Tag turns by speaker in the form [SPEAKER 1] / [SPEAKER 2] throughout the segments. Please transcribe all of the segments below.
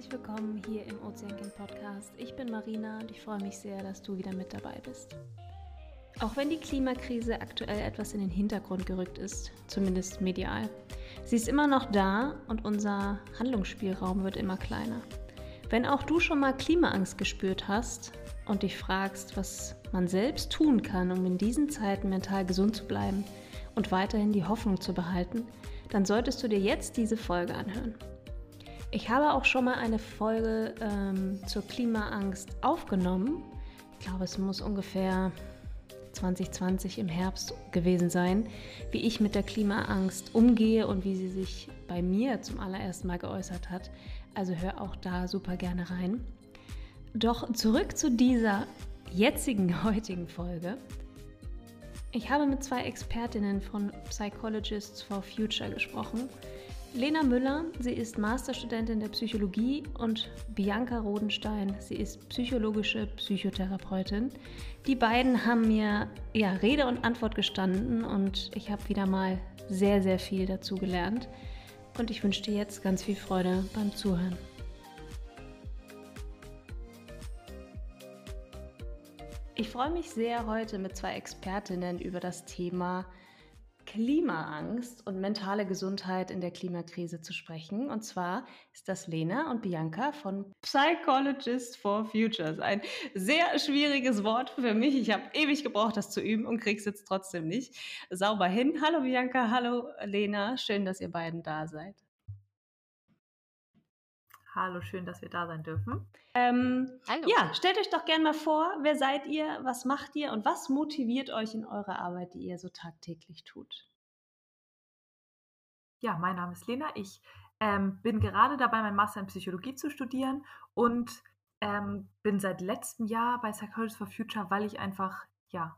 [SPEAKER 1] herzlich willkommen hier im Ozeankind Podcast. Ich bin Marina und ich freue mich sehr, dass du wieder mit dabei bist. Auch wenn die Klimakrise aktuell etwas in den Hintergrund gerückt ist, zumindest medial, sie ist immer noch da und unser Handlungsspielraum wird immer kleiner. Wenn auch du schon mal Klimaangst gespürt hast und dich fragst, was man selbst tun kann, um in diesen Zeiten mental gesund zu bleiben und weiterhin die Hoffnung zu behalten, dann solltest du dir jetzt diese Folge anhören. Ich habe auch schon mal eine Folge ähm, zur Klimaangst aufgenommen. Ich glaube, es muss ungefähr 2020 im Herbst gewesen sein, wie ich mit der Klimaangst umgehe und wie sie sich bei mir zum allerersten Mal geäußert hat. Also hör auch da super gerne rein. Doch zurück zu dieser jetzigen, heutigen Folge. Ich habe mit zwei Expertinnen von Psychologists for Future gesprochen Lena Müller, sie ist Masterstudentin der Psychologie und Bianca Rodenstein, sie ist psychologische Psychotherapeutin. Die beiden haben mir ja, Rede und Antwort gestanden und ich habe wieder mal sehr, sehr viel dazu gelernt. Und ich wünsche dir jetzt ganz viel Freude beim Zuhören. Ich freue mich sehr, heute mit zwei Expertinnen über das Thema Klimaangst und mentale Gesundheit in der Klimakrise zu sprechen. Und zwar ist das Lena und Bianca von Psychologist for Futures. Ein sehr schwieriges Wort für mich. Ich habe ewig gebraucht, das zu üben und kriege es jetzt trotzdem nicht sauber hin. Hallo Bianca, hallo Lena. Schön, dass ihr beiden da seid.
[SPEAKER 2] Hallo, schön, dass wir da sein dürfen.
[SPEAKER 1] Ähm, Hallo. Ja, stellt euch doch gerne mal vor, wer seid ihr, was macht ihr und was motiviert euch in eurer Arbeit, die ihr so tagtäglich tut?
[SPEAKER 2] Ja, mein Name ist Lena. Ich ähm, bin gerade dabei, mein Master in Psychologie zu studieren und ähm, bin seit letztem Jahr bei Psychologists for Future, weil ich einfach, ja,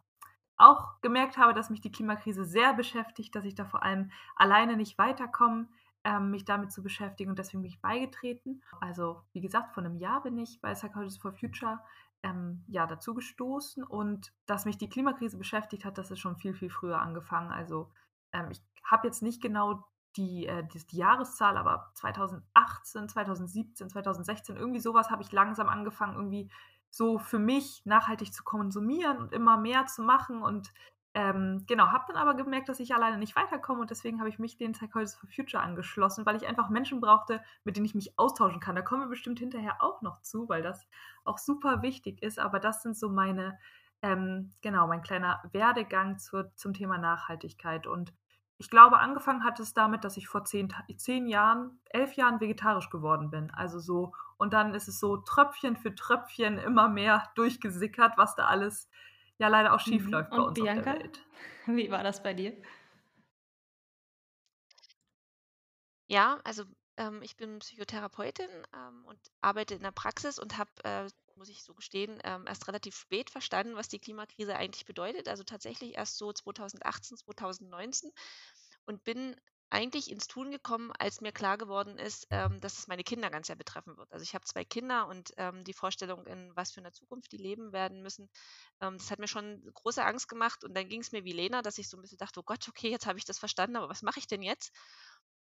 [SPEAKER 2] auch gemerkt habe, dass mich die Klimakrise sehr beschäftigt, dass ich da vor allem alleine nicht weiterkomme ähm, mich damit zu beschäftigen und deswegen bin ich beigetreten. Also wie gesagt, vor einem Jahr bin ich bei Psychologists for Future ähm, ja, dazu gestoßen und dass mich die Klimakrise beschäftigt hat, das ist schon viel, viel früher angefangen. Also ähm, ich habe jetzt nicht genau die, äh, die, die, Jahreszahl, aber 2018, 2017, 2016, irgendwie sowas habe ich langsam angefangen, irgendwie so für mich nachhaltig zu konsumieren und immer mehr zu machen und ähm, genau, habe dann aber gemerkt, dass ich alleine nicht weiterkomme und deswegen habe ich mich den Psychologists for Future angeschlossen, weil ich einfach Menschen brauchte, mit denen ich mich austauschen kann. Da kommen wir bestimmt hinterher auch noch zu, weil das auch super wichtig ist. Aber das sind so meine, ähm, genau, mein kleiner Werdegang zur, zum Thema Nachhaltigkeit. Und ich glaube, angefangen hat es damit, dass ich vor zehn, zehn Jahren, elf Jahren vegetarisch geworden bin. Also so, und dann ist es so Tröpfchen für Tröpfchen immer mehr durchgesickert, was da alles ja leider auch schief mhm. läuft bei uns Bianca, auf der Welt.
[SPEAKER 1] Wie war das bei dir?
[SPEAKER 3] Ja, also ähm, ich bin Psychotherapeutin ähm, und arbeite in der Praxis und habe, äh, muss ich so gestehen, ähm, erst relativ spät verstanden, was die Klimakrise eigentlich bedeutet. Also tatsächlich erst so 2018, 2019 und bin eigentlich ins Tun gekommen, als mir klar geworden ist, ähm, dass es meine Kinder ganz sehr betreffen wird. Also ich habe zwei Kinder und ähm, die Vorstellung, in was für einer Zukunft die leben werden müssen, ähm, das hat mir schon große Angst gemacht. Und dann ging es mir wie Lena, dass ich so ein bisschen dachte, oh Gott, okay, jetzt habe ich das verstanden, aber was mache ich denn jetzt?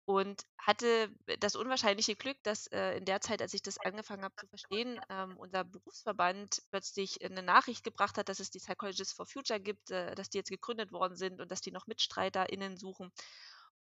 [SPEAKER 3] Und hatte das unwahrscheinliche Glück, dass äh, in der Zeit, als ich das angefangen habe zu verstehen, ähm, unser Berufsverband plötzlich eine Nachricht gebracht hat, dass es die Psychologists for Future gibt, äh, dass die jetzt gegründet worden sind und dass die noch MitstreiterInnen suchen.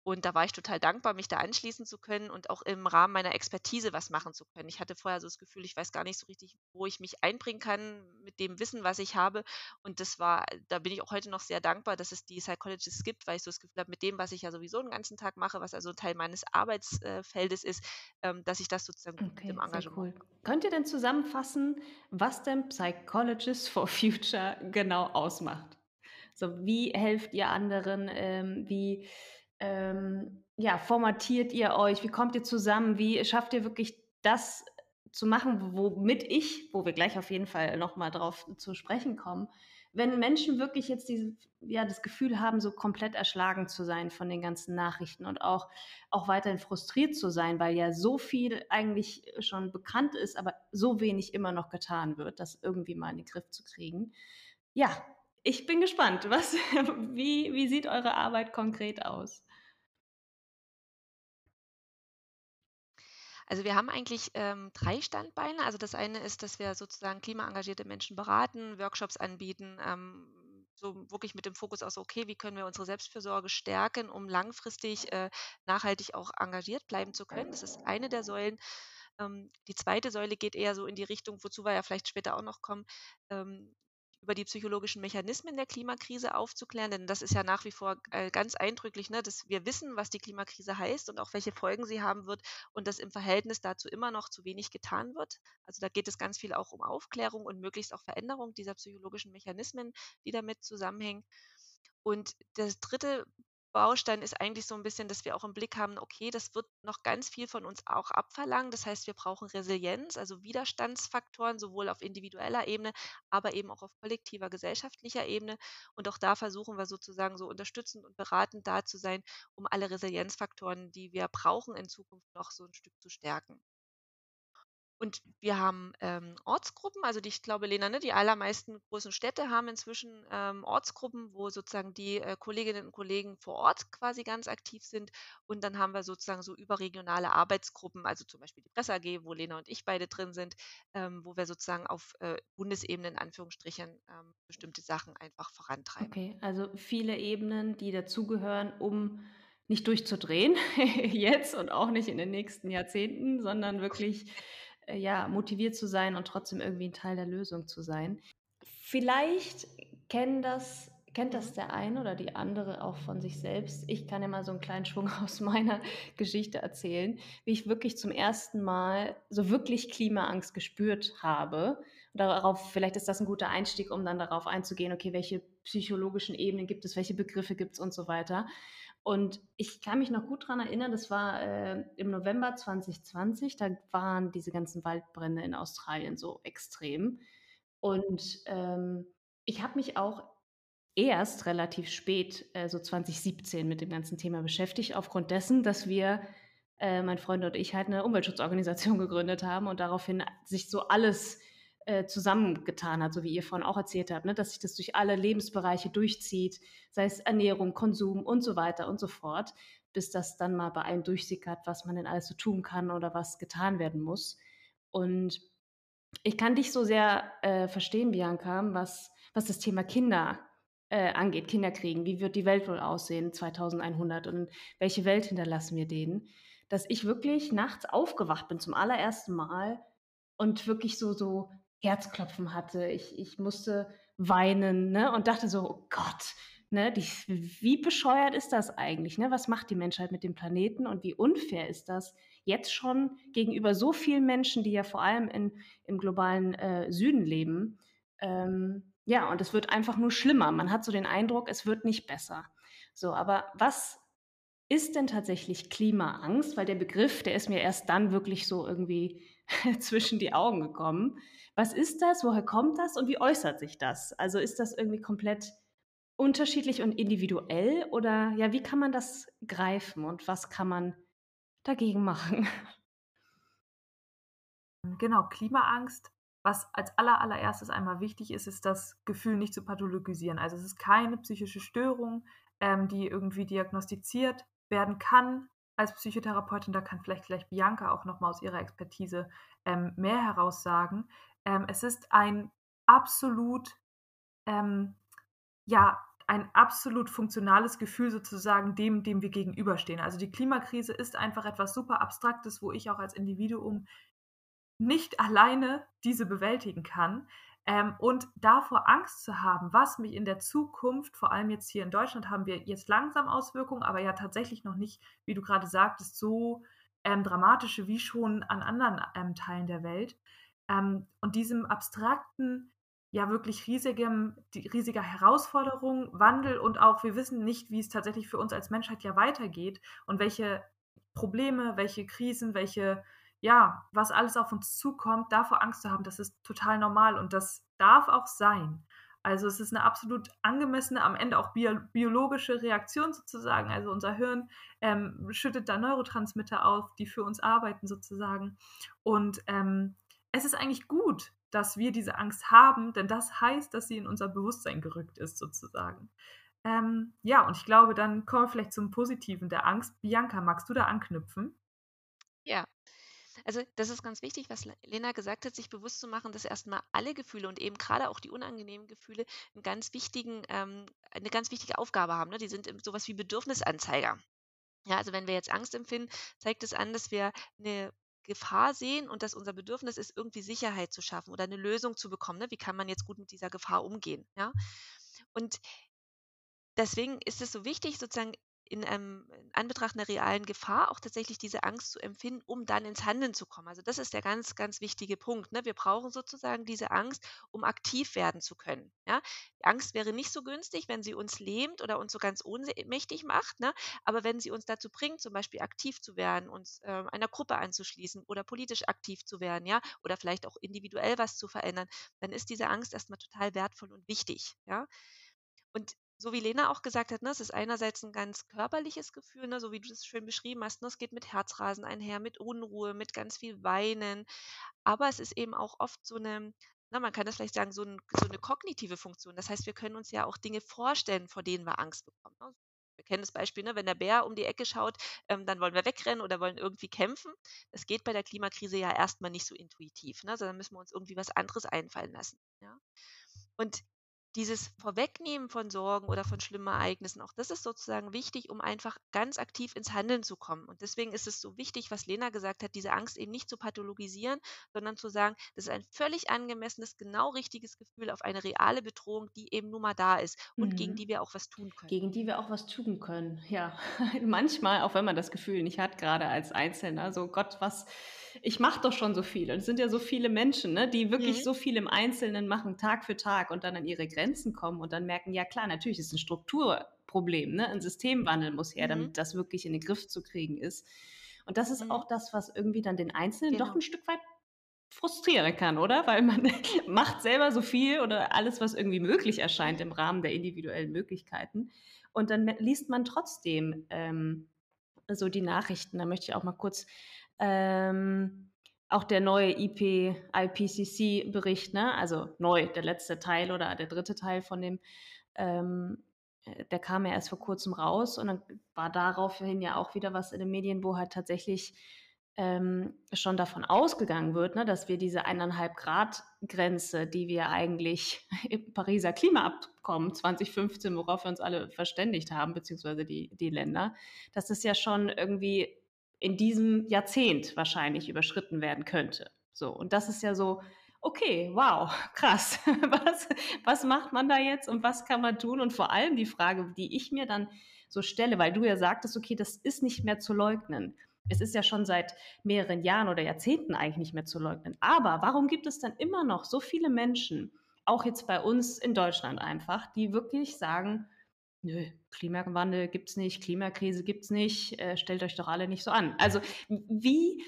[SPEAKER 3] Und da war ich total dankbar, mich da anschließen zu können und auch im Rahmen meiner Expertise was machen zu können. Ich hatte vorher so das Gefühl, ich weiß gar nicht so richtig, wo ich mich einbringen kann mit dem Wissen, was ich habe. Und das war, da bin ich auch heute noch sehr dankbar, dass es die Psychologists gibt, weil ich so das Gefühl habe, mit dem, was ich ja sowieso den ganzen Tag mache, was also Teil meines Arbeitsfeldes ist, ähm, dass ich das sozusagen okay, mit dem Engagement. Cool.
[SPEAKER 1] Könnt ihr denn zusammenfassen, was denn Psychologists for Future genau ausmacht? So, wie helft ihr anderen? Ähm, wie ähm, ja, formatiert ihr euch? Wie kommt ihr zusammen? Wie schafft ihr wirklich das zu machen, womit ich, wo wir gleich auf jeden Fall nochmal drauf zu sprechen kommen, wenn Menschen wirklich jetzt diese, ja, das Gefühl haben, so komplett erschlagen zu sein von den ganzen Nachrichten und auch, auch weiterhin frustriert zu sein, weil ja so viel eigentlich schon bekannt ist, aber so wenig immer noch getan wird, das irgendwie mal in den Griff zu kriegen. Ja, ich bin gespannt. Was, wie, wie sieht eure Arbeit konkret aus?
[SPEAKER 3] Also wir haben eigentlich ähm, drei Standbeine. Also das eine ist, dass wir sozusagen klimaengagierte Menschen beraten, Workshops anbieten, ähm, so wirklich mit dem Fokus aus, okay, wie können wir unsere Selbstfürsorge stärken, um langfristig äh, nachhaltig auch engagiert bleiben zu können. Das ist eine der Säulen. Ähm, die zweite Säule geht eher so in die Richtung, wozu wir ja vielleicht später auch noch kommen, ähm, über die psychologischen Mechanismen der Klimakrise aufzuklären, denn das ist ja nach wie vor äh, ganz eindrücklich, ne, dass wir wissen, was die Klimakrise heißt und auch welche Folgen sie haben wird und dass im Verhältnis dazu immer noch zu wenig getan wird. Also da geht es ganz viel auch um Aufklärung und möglichst auch Veränderung dieser psychologischen Mechanismen, die damit zusammenhängen. Und das dritte Baustein ist eigentlich so ein bisschen, dass wir auch im Blick haben, okay, das wird noch ganz viel von uns auch abverlangen. Das heißt, wir brauchen Resilienz, also Widerstandsfaktoren, sowohl auf individueller Ebene, aber eben auch auf kollektiver, gesellschaftlicher Ebene. Und auch da versuchen wir sozusagen so unterstützend und beratend da zu sein, um alle Resilienzfaktoren, die wir brauchen, in Zukunft noch so ein Stück zu stärken. Und wir haben ähm, Ortsgruppen, also die, ich glaube, Lena, ne, die allermeisten großen Städte haben inzwischen ähm, Ortsgruppen, wo sozusagen die äh, Kolleginnen und Kollegen vor Ort quasi ganz aktiv sind. Und dann haben wir sozusagen so überregionale Arbeitsgruppen, also zum Beispiel die Presse AG, wo Lena und ich beide drin sind, ähm, wo wir sozusagen auf äh, Bundesebene in Anführungsstrichen ähm, bestimmte Sachen einfach vorantreiben.
[SPEAKER 1] Okay, also viele Ebenen, die dazugehören, um nicht durchzudrehen jetzt und auch nicht in den nächsten Jahrzehnten, sondern wirklich äh, ja, motiviert zu sein und trotzdem irgendwie ein Teil der Lösung zu sein. Vielleicht kennen das, kennt das der eine oder die andere auch von sich selbst. Ich kann immer so einen kleinen Schwung aus meiner Geschichte erzählen, wie ich wirklich zum ersten Mal so wirklich Klimaangst gespürt habe. Und darauf, vielleicht ist das ein guter Einstieg, um dann darauf einzugehen, okay, welche psychologischen Ebenen gibt es, welche Begriffe gibt es und so weiter. Und ich kann mich noch gut daran erinnern, das war äh, im November 2020, da waren diese ganzen Waldbrände in Australien so extrem. Und ähm, ich habe mich auch erst relativ spät, äh, so 2017, mit dem ganzen Thema beschäftigt, aufgrund dessen, dass wir, äh, mein Freund und ich, halt eine Umweltschutzorganisation gegründet haben und daraufhin sich so alles äh, zusammengetan hat, so wie ihr vorhin auch erzählt habt, ne? dass sich das durch alle Lebensbereiche durchzieht, sei es Ernährung, Konsum und so weiter und so fort, bis das dann mal bei einem durchsickert, was man denn alles so tun kann oder was getan werden muss. Und ich kann dich so sehr äh, verstehen, Bianca, was, was das Thema Kinder äh, angeht, Kinderkriegen. Wie wird die Welt wohl aussehen 2100 und welche Welt hinterlassen wir denen? Dass ich wirklich nachts aufgewacht bin zum allerersten Mal und wirklich so, so Herzklopfen hatte. Ich, ich musste weinen ne? und dachte so, oh Gott, ne? Die, wie bescheuert ist das eigentlich? Ne? Was macht die Menschheit mit dem Planeten und wie unfair ist das jetzt schon gegenüber so vielen Menschen, die ja vor allem in, im globalen äh, Süden leben? Ähm, ja, und es wird einfach nur schlimmer. Man hat so den Eindruck, es wird nicht besser. So, aber was ist denn tatsächlich Klimaangst? Weil der Begriff, der ist mir erst dann wirklich so irgendwie zwischen die Augen gekommen. Was ist das? Woher kommt das? Und wie äußert sich das? Also ist das irgendwie komplett unterschiedlich und individuell oder ja, wie kann man das greifen und was kann man dagegen machen?
[SPEAKER 2] Genau, Klimaangst. Was als aller, allererstes einmal wichtig ist, ist das Gefühl nicht zu pathologisieren. Also es ist keine psychische Störung, ähm, die irgendwie diagnostiziert werden kann als Psychotherapeutin. Da kann vielleicht gleich Bianca auch nochmal aus ihrer Expertise ähm, mehr heraussagen. Ähm, es ist ein absolut, ähm, ja, ein absolut funktionales Gefühl sozusagen dem, dem wir gegenüberstehen. Also die Klimakrise ist einfach etwas super Abstraktes, wo ich auch als Individuum nicht alleine diese bewältigen kann. Ähm, und davor Angst zu haben, was mich in der Zukunft, vor allem jetzt hier in Deutschland, haben wir jetzt langsam Auswirkungen, aber ja tatsächlich noch nicht, wie du gerade sagtest, so ähm, dramatische wie schon an anderen ähm, Teilen der Welt. Ähm, und diesem abstrakten, ja wirklich riesigem, die, riesiger Herausforderung, Wandel und auch, wir wissen nicht, wie es tatsächlich für uns als Menschheit ja weitergeht und welche Probleme, welche Krisen, welche, ja, was alles auf uns zukommt, davor Angst zu haben, das ist total normal und das darf auch sein. Also es ist eine absolut angemessene, am Ende auch bio biologische Reaktion sozusagen. Also unser Hirn ähm, schüttet da Neurotransmitter auf, die für uns arbeiten sozusagen. Und ähm, es ist eigentlich gut, dass wir diese Angst haben, denn das heißt, dass sie in unser Bewusstsein gerückt ist, sozusagen. Ähm, ja, und ich glaube, dann kommen wir vielleicht zum Positiven der Angst. Bianca, magst du da anknüpfen?
[SPEAKER 3] Ja, Also das ist ganz wichtig, was Lena gesagt hat, sich bewusst zu machen, dass erstmal alle Gefühle und eben gerade auch die unangenehmen Gefühle einen ganz wichtigen, ähm, eine ganz wichtige Aufgabe haben. Ne? Die sind sowas wie Bedürfnisanzeiger. Ja, also wenn wir jetzt Angst empfinden, zeigt es an, dass wir eine Gefahr sehen und dass unser Bedürfnis ist, irgendwie Sicherheit zu schaffen oder eine Lösung zu bekommen. Ne? Wie kann man jetzt gut mit dieser Gefahr umgehen? Ja? Und deswegen ist es so wichtig, sozusagen in, ähm, in Anbetracht einer realen Gefahr auch tatsächlich diese Angst zu empfinden, um dann ins Handeln zu kommen. Also das ist der ganz, ganz wichtige Punkt. Ne? Wir brauchen sozusagen diese Angst, um aktiv werden zu können. Ja? Die Angst wäre nicht so günstig, wenn sie uns lähmt oder uns so ganz ohnmächtig macht. Ne? Aber wenn sie uns dazu bringt, zum Beispiel aktiv zu werden, uns äh, einer Gruppe anzuschließen oder politisch aktiv zu werden, ja, oder vielleicht auch individuell was zu verändern, dann ist diese Angst erstmal total wertvoll und wichtig. Ja. Und so wie Lena auch gesagt hat, ne, es ist einerseits ein ganz körperliches Gefühl, ne, so wie du das schön beschrieben hast. Ne, es geht mit Herzrasen einher, mit Unruhe, mit ganz viel Weinen. Aber es ist eben auch oft so eine, na, man kann das vielleicht sagen, so, ein, so eine kognitive Funktion. Das heißt, wir können uns ja auch Dinge vorstellen, vor denen wir Angst bekommen. Ne? Wir kennen das Beispiel, ne, wenn der Bär um die Ecke schaut, ähm, dann wollen wir wegrennen oder wollen irgendwie kämpfen. Das geht bei der Klimakrise ja erstmal nicht so intuitiv, ne, sondern müssen wir uns irgendwie was anderes einfallen lassen. Ja? Und dieses Vorwegnehmen von Sorgen oder von schlimmen Ereignissen, auch das ist sozusagen wichtig, um einfach ganz aktiv ins Handeln zu kommen. Und deswegen ist es so wichtig, was Lena gesagt hat, diese Angst eben nicht zu pathologisieren, sondern zu sagen, das ist ein völlig angemessenes, genau richtiges Gefühl auf eine reale Bedrohung, die eben nun mal da ist und mhm. gegen die wir auch was tun können.
[SPEAKER 1] Gegen die wir auch was tun können, ja. Manchmal, auch wenn man das Gefühl nicht hat, gerade als Einzelner, so Gott, was ich mache doch schon so viel. Und es sind ja so viele Menschen, ne, die wirklich mhm. so viel im Einzelnen machen, Tag für Tag und dann an ihre Grenzen kommen und dann merken, ja klar, natürlich ist es ein Strukturproblem, ne? ein Systemwandel muss her, mhm. damit das wirklich in den Griff zu kriegen ist. Und das ist mhm. auch das, was irgendwie dann den Einzelnen genau. doch ein Stück weit frustrieren kann, oder? Weil man macht selber so viel oder alles, was irgendwie möglich erscheint im Rahmen der individuellen Möglichkeiten. Und dann liest man trotzdem ähm, so die Nachrichten. Da möchte ich auch mal kurz ähm, auch der neue IP, IPCC-Bericht, ne? also neu, der letzte Teil oder der dritte Teil von dem, ähm, äh, der kam ja erst vor kurzem raus und dann war daraufhin ja auch wieder was in den Medien, wo halt tatsächlich ähm, schon davon ausgegangen wird, ne, dass wir diese eineinhalb Grad Grenze, die wir eigentlich im Pariser Klimaabkommen 2015, worauf wir uns alle verständigt haben, beziehungsweise die, die Länder, dass es ja schon irgendwie in diesem Jahrzehnt wahrscheinlich überschritten werden könnte. So, und das ist ja so, okay, wow, krass. Was, was macht man da jetzt und was kann man tun? Und vor allem die Frage, die ich mir dann so stelle, weil du ja sagtest, okay, das ist nicht mehr zu leugnen. Es ist ja schon seit mehreren Jahren oder Jahrzehnten eigentlich nicht mehr zu leugnen. Aber warum gibt es dann immer noch so viele Menschen, auch jetzt bei uns in Deutschland einfach, die wirklich sagen, Nö, Klimawandel gibt's nicht, Klimakrise gibt's nicht, äh, stellt euch doch alle nicht so an. Also wie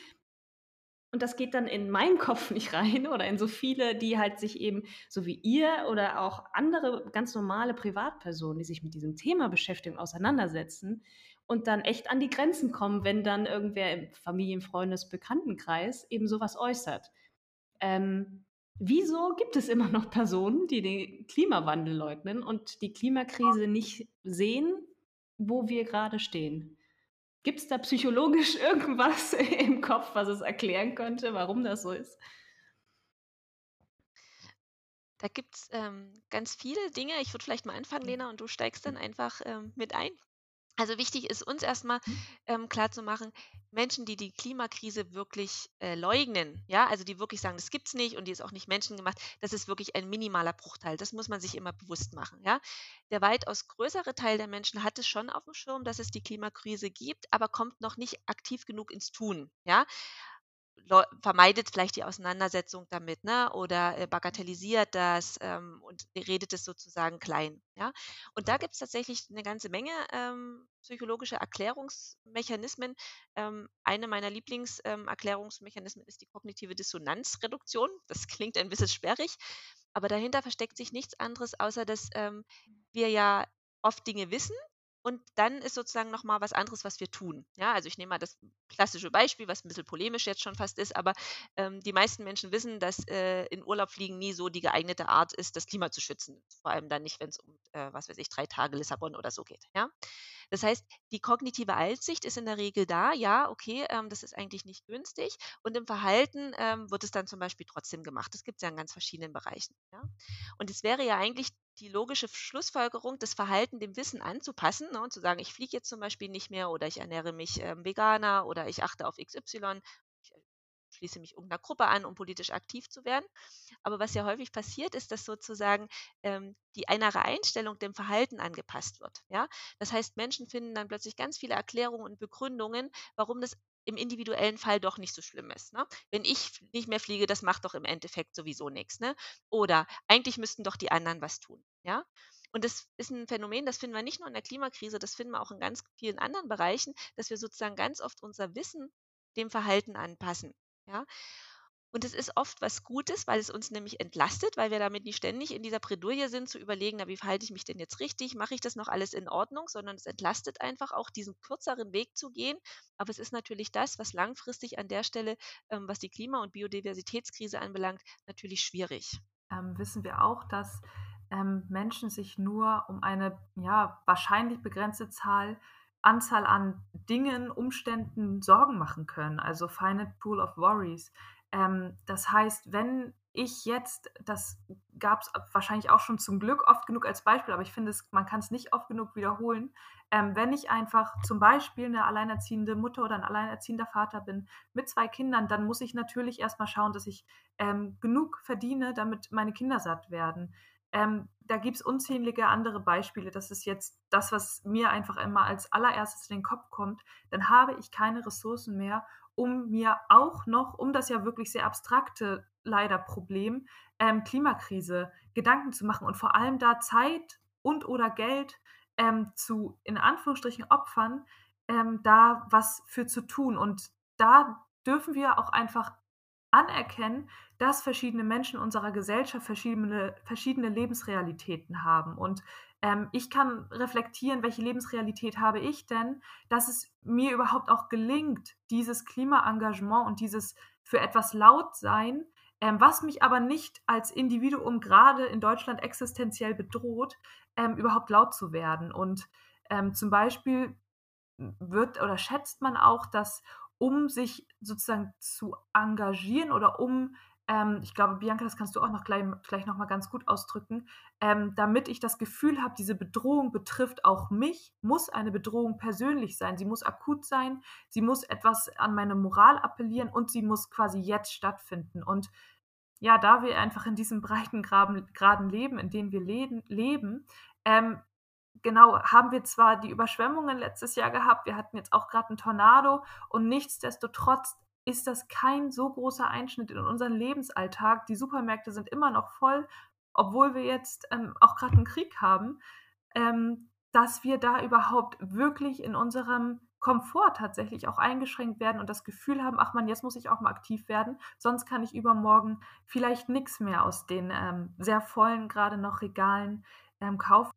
[SPEAKER 1] und das geht dann in meinen Kopf nicht rein oder in so viele, die halt sich eben, so wie ihr oder auch andere ganz normale Privatpersonen, die sich mit diesem Thema beschäftigen, auseinandersetzen und dann echt an die Grenzen kommen, wenn dann irgendwer im Familien-, Freundes-, Bekanntenkreis eben sowas äußert. Ähm, Wieso gibt es immer noch Personen, die den Klimawandel leugnen und die Klimakrise nicht sehen, wo wir gerade stehen? Gibt es da psychologisch irgendwas im Kopf, was es erklären könnte, warum das so ist?
[SPEAKER 3] Da gibt es ähm, ganz viele Dinge. Ich würde vielleicht mal anfangen, Lena, und du steigst dann einfach ähm, mit ein. Also wichtig ist uns erstmal mhm. ähm, klarzumachen, Menschen, die die Klimakrise wirklich äh, leugnen, ja, also die wirklich sagen, das gibt es nicht und die ist auch nicht menschengemacht, das ist wirklich ein minimaler Bruchteil. Das muss man sich immer bewusst machen, ja. Der weitaus größere Teil der Menschen hat es schon auf dem Schirm, dass es die Klimakrise gibt, aber kommt noch nicht aktiv genug ins Tun, ja vermeidet vielleicht die Auseinandersetzung damit, ne? Oder äh, bagatellisiert das ähm, und redet es sozusagen klein. Ja? Und da gibt es tatsächlich eine ganze Menge ähm, psychologische Erklärungsmechanismen. Ähm, eine meiner Lieblingserklärungsmechanismen ist die kognitive Dissonanzreduktion. Das klingt ein bisschen sperrig, aber dahinter versteckt sich nichts anderes, außer dass ähm, wir ja oft Dinge wissen, und dann ist sozusagen nochmal was anderes, was wir tun. Ja, also ich nehme mal das klassische Beispiel, was ein bisschen polemisch jetzt schon fast ist, aber ähm, die meisten Menschen wissen, dass äh, in Urlaub fliegen nie so die geeignete Art ist, das Klima zu schützen. Vor allem dann nicht, wenn es um, äh, was weiß ich, drei Tage Lissabon oder so geht. Ja? Das heißt, die kognitive Einsicht ist in der Regel da, ja, okay, ähm, das ist eigentlich nicht günstig. Und im Verhalten ähm, wird es dann zum Beispiel trotzdem gemacht. Das gibt es ja in ganz verschiedenen Bereichen. Ja? Und es wäre ja eigentlich die logische Schlussfolgerung, das Verhalten dem Wissen anzupassen ne, und zu sagen, ich fliege jetzt zum Beispiel nicht mehr oder ich ernähre mich ähm, veganer oder ich achte auf XY schließe mich irgendeiner Gruppe an, um politisch aktiv zu werden. Aber was ja häufig passiert, ist, dass sozusagen ähm, die innere Einstellung dem Verhalten angepasst wird. Ja? Das heißt, Menschen finden dann plötzlich ganz viele Erklärungen und Begründungen, warum das im individuellen Fall doch nicht so schlimm ist. Ne? Wenn ich nicht mehr fliege, das macht doch im Endeffekt sowieso nichts. Ne? Oder eigentlich müssten doch die anderen was tun. Ja? Und das ist ein Phänomen, das finden wir nicht nur in der Klimakrise, das finden wir auch in ganz vielen anderen Bereichen, dass wir sozusagen ganz oft unser Wissen dem Verhalten anpassen. Ja? Und es ist oft was Gutes, weil es uns nämlich entlastet, weil wir damit nicht ständig in dieser Bredouille sind, zu überlegen, na, wie verhalte ich mich denn jetzt richtig? Mache ich das noch alles in Ordnung? Sondern es entlastet einfach auch, diesen kürzeren Weg zu gehen. Aber es ist natürlich das, was langfristig an der Stelle, ähm, was die Klima- und Biodiversitätskrise anbelangt, natürlich schwierig.
[SPEAKER 2] Ähm, wissen wir auch, dass ähm, Menschen sich nur um eine ja, wahrscheinlich begrenzte Zahl Anzahl an Dingen, Umständen Sorgen machen können, also finite pool of worries. Ähm, das heißt, wenn ich jetzt, das gab es wahrscheinlich auch schon zum Glück oft genug als Beispiel, aber ich finde, man kann es nicht oft genug wiederholen. Ähm, wenn ich einfach zum Beispiel eine alleinerziehende Mutter oder ein alleinerziehender Vater bin mit zwei Kindern, dann muss ich natürlich erstmal schauen, dass ich ähm, genug verdiene, damit meine Kinder satt werden. Ähm, da gibt es unzählige andere Beispiele. Das ist jetzt das, was mir einfach immer als allererstes in den Kopf kommt. Dann habe ich keine Ressourcen mehr, um mir auch noch, um das ja wirklich sehr abstrakte leider Problem, ähm, Klimakrise Gedanken zu machen und vor allem da Zeit und oder Geld ähm, zu, in Anführungsstrichen, Opfern, ähm, da was für zu tun. Und da dürfen wir auch einfach anerkennen, dass verschiedene Menschen unserer Gesellschaft verschiedene, verschiedene Lebensrealitäten haben. Und ähm, ich kann reflektieren, welche Lebensrealität habe ich denn, dass es mir überhaupt auch gelingt, dieses Klimaengagement und dieses für etwas laut sein, ähm, was mich aber nicht als Individuum gerade in Deutschland existenziell bedroht, ähm, überhaupt laut zu werden. Und ähm, zum Beispiel wird oder schätzt man auch, dass um sich sozusagen zu engagieren oder um, ähm, ich glaube, Bianca, das kannst du auch noch gleich, gleich nochmal ganz gut ausdrücken, ähm, damit ich das Gefühl habe, diese Bedrohung betrifft auch mich, muss eine Bedrohung persönlich sein. Sie muss akut sein, sie muss etwas an meine Moral appellieren und sie muss quasi jetzt stattfinden. Und ja, da wir einfach in diesem breiten Graden leben, in dem wir leben, ähm, genau, haben wir zwar die Überschwemmungen letztes Jahr gehabt, wir hatten jetzt auch gerade einen Tornado und nichtsdestotrotz ist das kein so großer Einschnitt in unseren Lebensalltag. Die Supermärkte sind immer noch voll, obwohl wir jetzt ähm, auch gerade einen Krieg haben, ähm, dass wir da überhaupt wirklich in unserem Komfort tatsächlich auch eingeschränkt werden und das Gefühl haben, ach man, jetzt muss ich auch mal aktiv werden, sonst kann ich übermorgen vielleicht nichts mehr aus den ähm, sehr vollen gerade noch Regalen ähm, kaufen.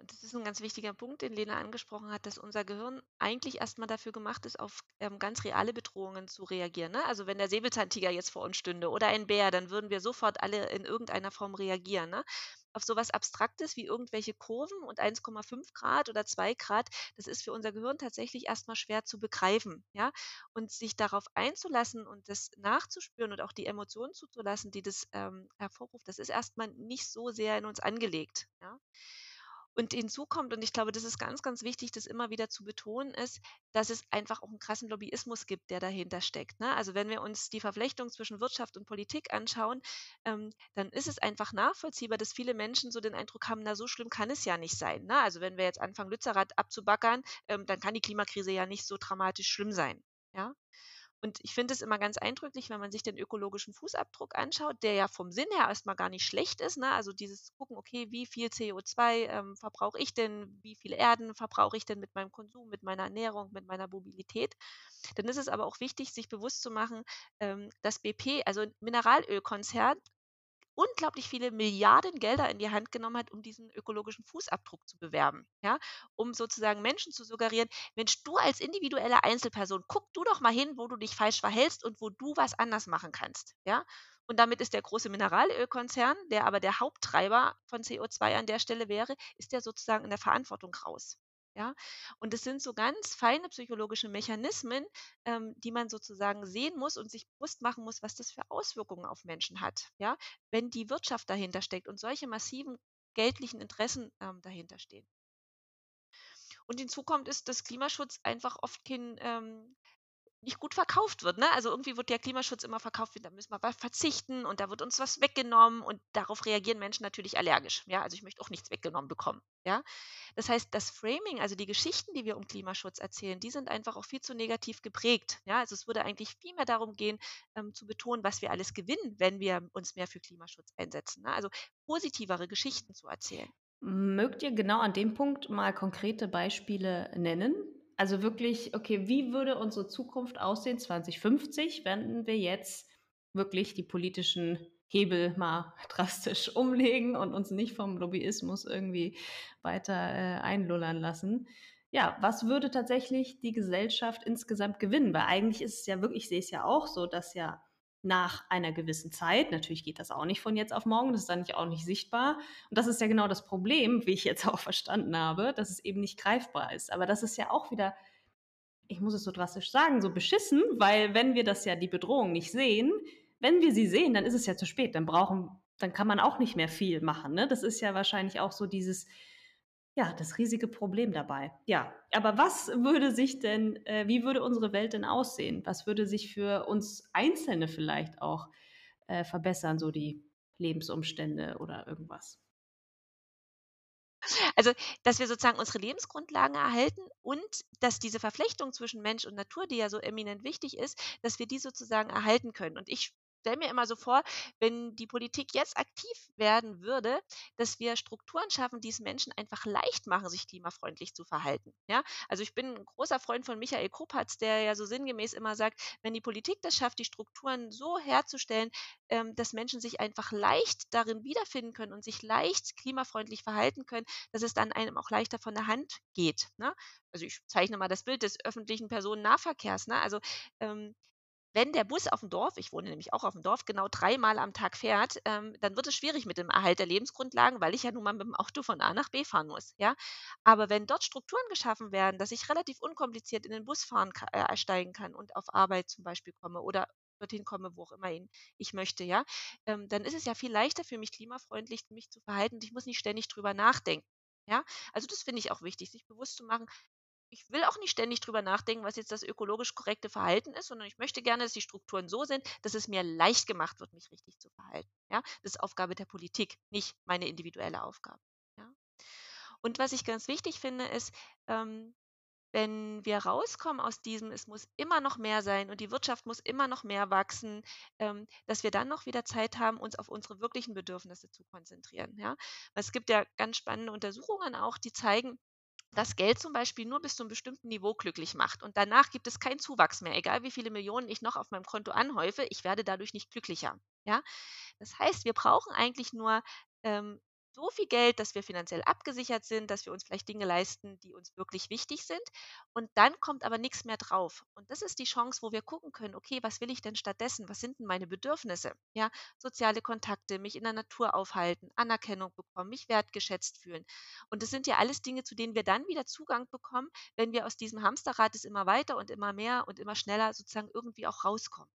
[SPEAKER 3] Und das ist ein ganz wichtiger Punkt, den Lena angesprochen hat, dass unser Gehirn eigentlich erstmal dafür gemacht ist, auf ähm, ganz reale Bedrohungen zu reagieren. Ne? Also wenn der Säbelzahntiger jetzt vor uns stünde oder ein Bär, dann würden wir sofort alle in irgendeiner Form reagieren. Ne? Auf sowas Abstraktes wie irgendwelche Kurven und 1,5 Grad oder 2 Grad, das ist für unser Gehirn tatsächlich erstmal schwer zu begreifen. Ja? Und sich darauf einzulassen und das nachzuspüren und auch die Emotionen zuzulassen, die das ähm, hervorruft, das ist erstmal nicht so sehr in uns angelegt. Ja? Und hinzu kommt, und ich glaube, das ist ganz, ganz wichtig, das immer wieder zu betonen, ist, dass es einfach auch einen krassen Lobbyismus gibt, der dahinter steckt. Ne? Also wenn wir uns die Verflechtung zwischen Wirtschaft und Politik anschauen, ähm, dann ist es einfach nachvollziehbar, dass viele Menschen so den Eindruck haben, na so schlimm kann es ja nicht sein. Ne? Also wenn wir jetzt anfangen, Lützerath abzubackern, ähm, dann kann die Klimakrise ja nicht so dramatisch schlimm sein. Ja? Und ich finde es immer ganz eindrücklich, wenn man sich den ökologischen Fußabdruck anschaut, der ja vom Sinn her erstmal gar nicht schlecht ist. Ne? Also dieses gucken, okay, wie viel CO2 ähm, verbrauche ich denn, wie viel Erden verbrauche ich denn mit meinem Konsum, mit meiner Ernährung, mit meiner Mobilität. Dann ist es aber auch wichtig, sich bewusst zu machen, ähm, dass BP, also Mineralölkonzern, unglaublich viele Milliarden Gelder in die Hand genommen hat, um diesen ökologischen Fußabdruck zu bewerben. Ja? Um sozusagen Menschen zu suggerieren, Mensch, du als individuelle Einzelperson, guck du doch mal hin, wo du dich falsch verhältst und wo du was anders machen kannst. Ja? Und damit ist der große Mineralölkonzern, der aber der Haupttreiber von CO2 an der Stelle wäre, ist der sozusagen in der Verantwortung raus. Ja? Und es sind so ganz feine psychologische Mechanismen, ähm, die man sozusagen sehen muss und sich bewusst machen muss, was das für Auswirkungen auf Menschen hat, ja? wenn die Wirtschaft dahinter steckt und solche massiven geldlichen Interessen ähm, dahinter stehen. Und hinzu kommt ist, dass Klimaschutz einfach oft kein ähm, nicht gut verkauft wird. Ne? Also irgendwie wird der Klimaschutz immer verkauft, da müssen wir verzichten und da wird uns was weggenommen und darauf reagieren Menschen natürlich allergisch. Ja, also ich möchte auch nichts weggenommen bekommen. Ja, das heißt, das Framing, also die Geschichten, die wir um Klimaschutz erzählen, die sind einfach auch viel zu negativ geprägt. Ja, also es würde eigentlich viel mehr darum gehen, ähm, zu betonen, was wir alles gewinnen, wenn wir uns mehr für Klimaschutz einsetzen. Ne? Also positivere Geschichten zu erzählen.
[SPEAKER 1] Mögt ihr genau an dem Punkt mal konkrete Beispiele nennen? Also wirklich, okay, wie würde unsere Zukunft aussehen 2050, wenn wir jetzt wirklich die politischen Hebel mal drastisch umlegen und uns nicht vom Lobbyismus irgendwie weiter äh, einlullern lassen? Ja, was würde tatsächlich die Gesellschaft insgesamt gewinnen? Weil eigentlich ist es ja wirklich, ich sehe es ja auch so, dass ja nach einer gewissen Zeit, natürlich geht das auch nicht von jetzt auf morgen, das ist dann auch nicht sichtbar. Und das ist ja genau das Problem, wie ich jetzt auch verstanden habe, dass es eben nicht greifbar ist. Aber das ist ja auch wieder, ich muss es so drastisch sagen, so beschissen, weil wenn wir das ja die Bedrohung nicht sehen, wenn wir sie sehen, dann ist es ja zu spät. Dann brauchen, dann kann man auch nicht mehr viel machen. Ne? Das ist ja wahrscheinlich auch so dieses, ja, das riesige Problem dabei. Ja, aber was würde sich denn, äh, wie würde unsere Welt denn aussehen? Was würde sich für uns Einzelne vielleicht auch äh, verbessern, so die Lebensumstände oder irgendwas?
[SPEAKER 3] Also, dass wir sozusagen unsere Lebensgrundlagen erhalten und dass diese Verflechtung zwischen Mensch und Natur, die ja so eminent wichtig ist, dass wir die sozusagen erhalten können. Und ich stelle mir immer so vor, wenn die Politik jetzt aktiv werden würde, dass wir Strukturen schaffen, die es Menschen einfach leicht machen, sich klimafreundlich zu verhalten. Ja? Also ich bin ein großer Freund von Michael Kopatz, der ja so sinngemäß immer sagt, wenn die Politik das schafft, die Strukturen so herzustellen, ähm, dass Menschen sich einfach leicht darin wiederfinden können und sich leicht klimafreundlich verhalten können, dass es dann einem auch leichter von der Hand geht. Ne? Also ich zeichne mal das Bild des öffentlichen Personennahverkehrs. Ne? Also ähm, wenn der Bus auf dem Dorf, ich wohne nämlich auch auf dem Dorf, genau dreimal am Tag fährt, ähm, dann wird es schwierig mit dem Erhalt der Lebensgrundlagen, weil ich ja nun mal mit dem Auto von A nach B fahren muss. Ja? Aber wenn dort Strukturen geschaffen werden, dass ich relativ unkompliziert in den Bus fahren äh, steigen kann und auf Arbeit zum Beispiel komme oder dorthin komme, wo auch immer ich möchte, ja, ähm, dann ist es ja viel leichter für mich, klimafreundlich mich zu verhalten und ich muss nicht ständig drüber nachdenken. Ja, also das finde ich auch wichtig, sich bewusst zu machen, ich will auch nicht ständig drüber nachdenken, was jetzt das ökologisch korrekte Verhalten ist, sondern ich möchte gerne, dass die Strukturen so sind, dass es mir leicht gemacht wird, mich richtig zu verhalten. Ja? Das ist Aufgabe der Politik, nicht meine individuelle Aufgabe. Ja? Und was ich ganz wichtig finde, ist, ähm, wenn wir rauskommen aus diesem, es muss immer noch mehr sein und die Wirtschaft muss immer noch mehr wachsen, ähm, dass wir dann noch wieder Zeit haben, uns auf unsere wirklichen Bedürfnisse zu konzentrieren. Ja? Es gibt ja ganz spannende Untersuchungen auch, die zeigen, dass Geld zum Beispiel nur bis zu einem bestimmten Niveau glücklich macht. Und danach gibt es keinen Zuwachs mehr. Egal wie viele Millionen ich noch auf meinem Konto anhäufe, ich werde dadurch nicht glücklicher. Ja? Das heißt, wir brauchen eigentlich nur ähm, so viel Geld, dass wir finanziell abgesichert sind, dass wir uns vielleicht Dinge leisten, die uns wirklich wichtig sind. Und dann kommt aber nichts mehr drauf. Und das ist die Chance, wo wir gucken können, okay, was will ich denn stattdessen? Was sind denn meine Bedürfnisse? Ja, soziale Kontakte, mich in der Natur aufhalten, Anerkennung bekommen, mich wertgeschätzt fühlen. Und das sind ja alles Dinge, zu denen wir dann wieder Zugang bekommen, wenn wir aus diesem Hamsterrad es immer weiter und immer mehr und immer schneller sozusagen irgendwie auch rauskommen.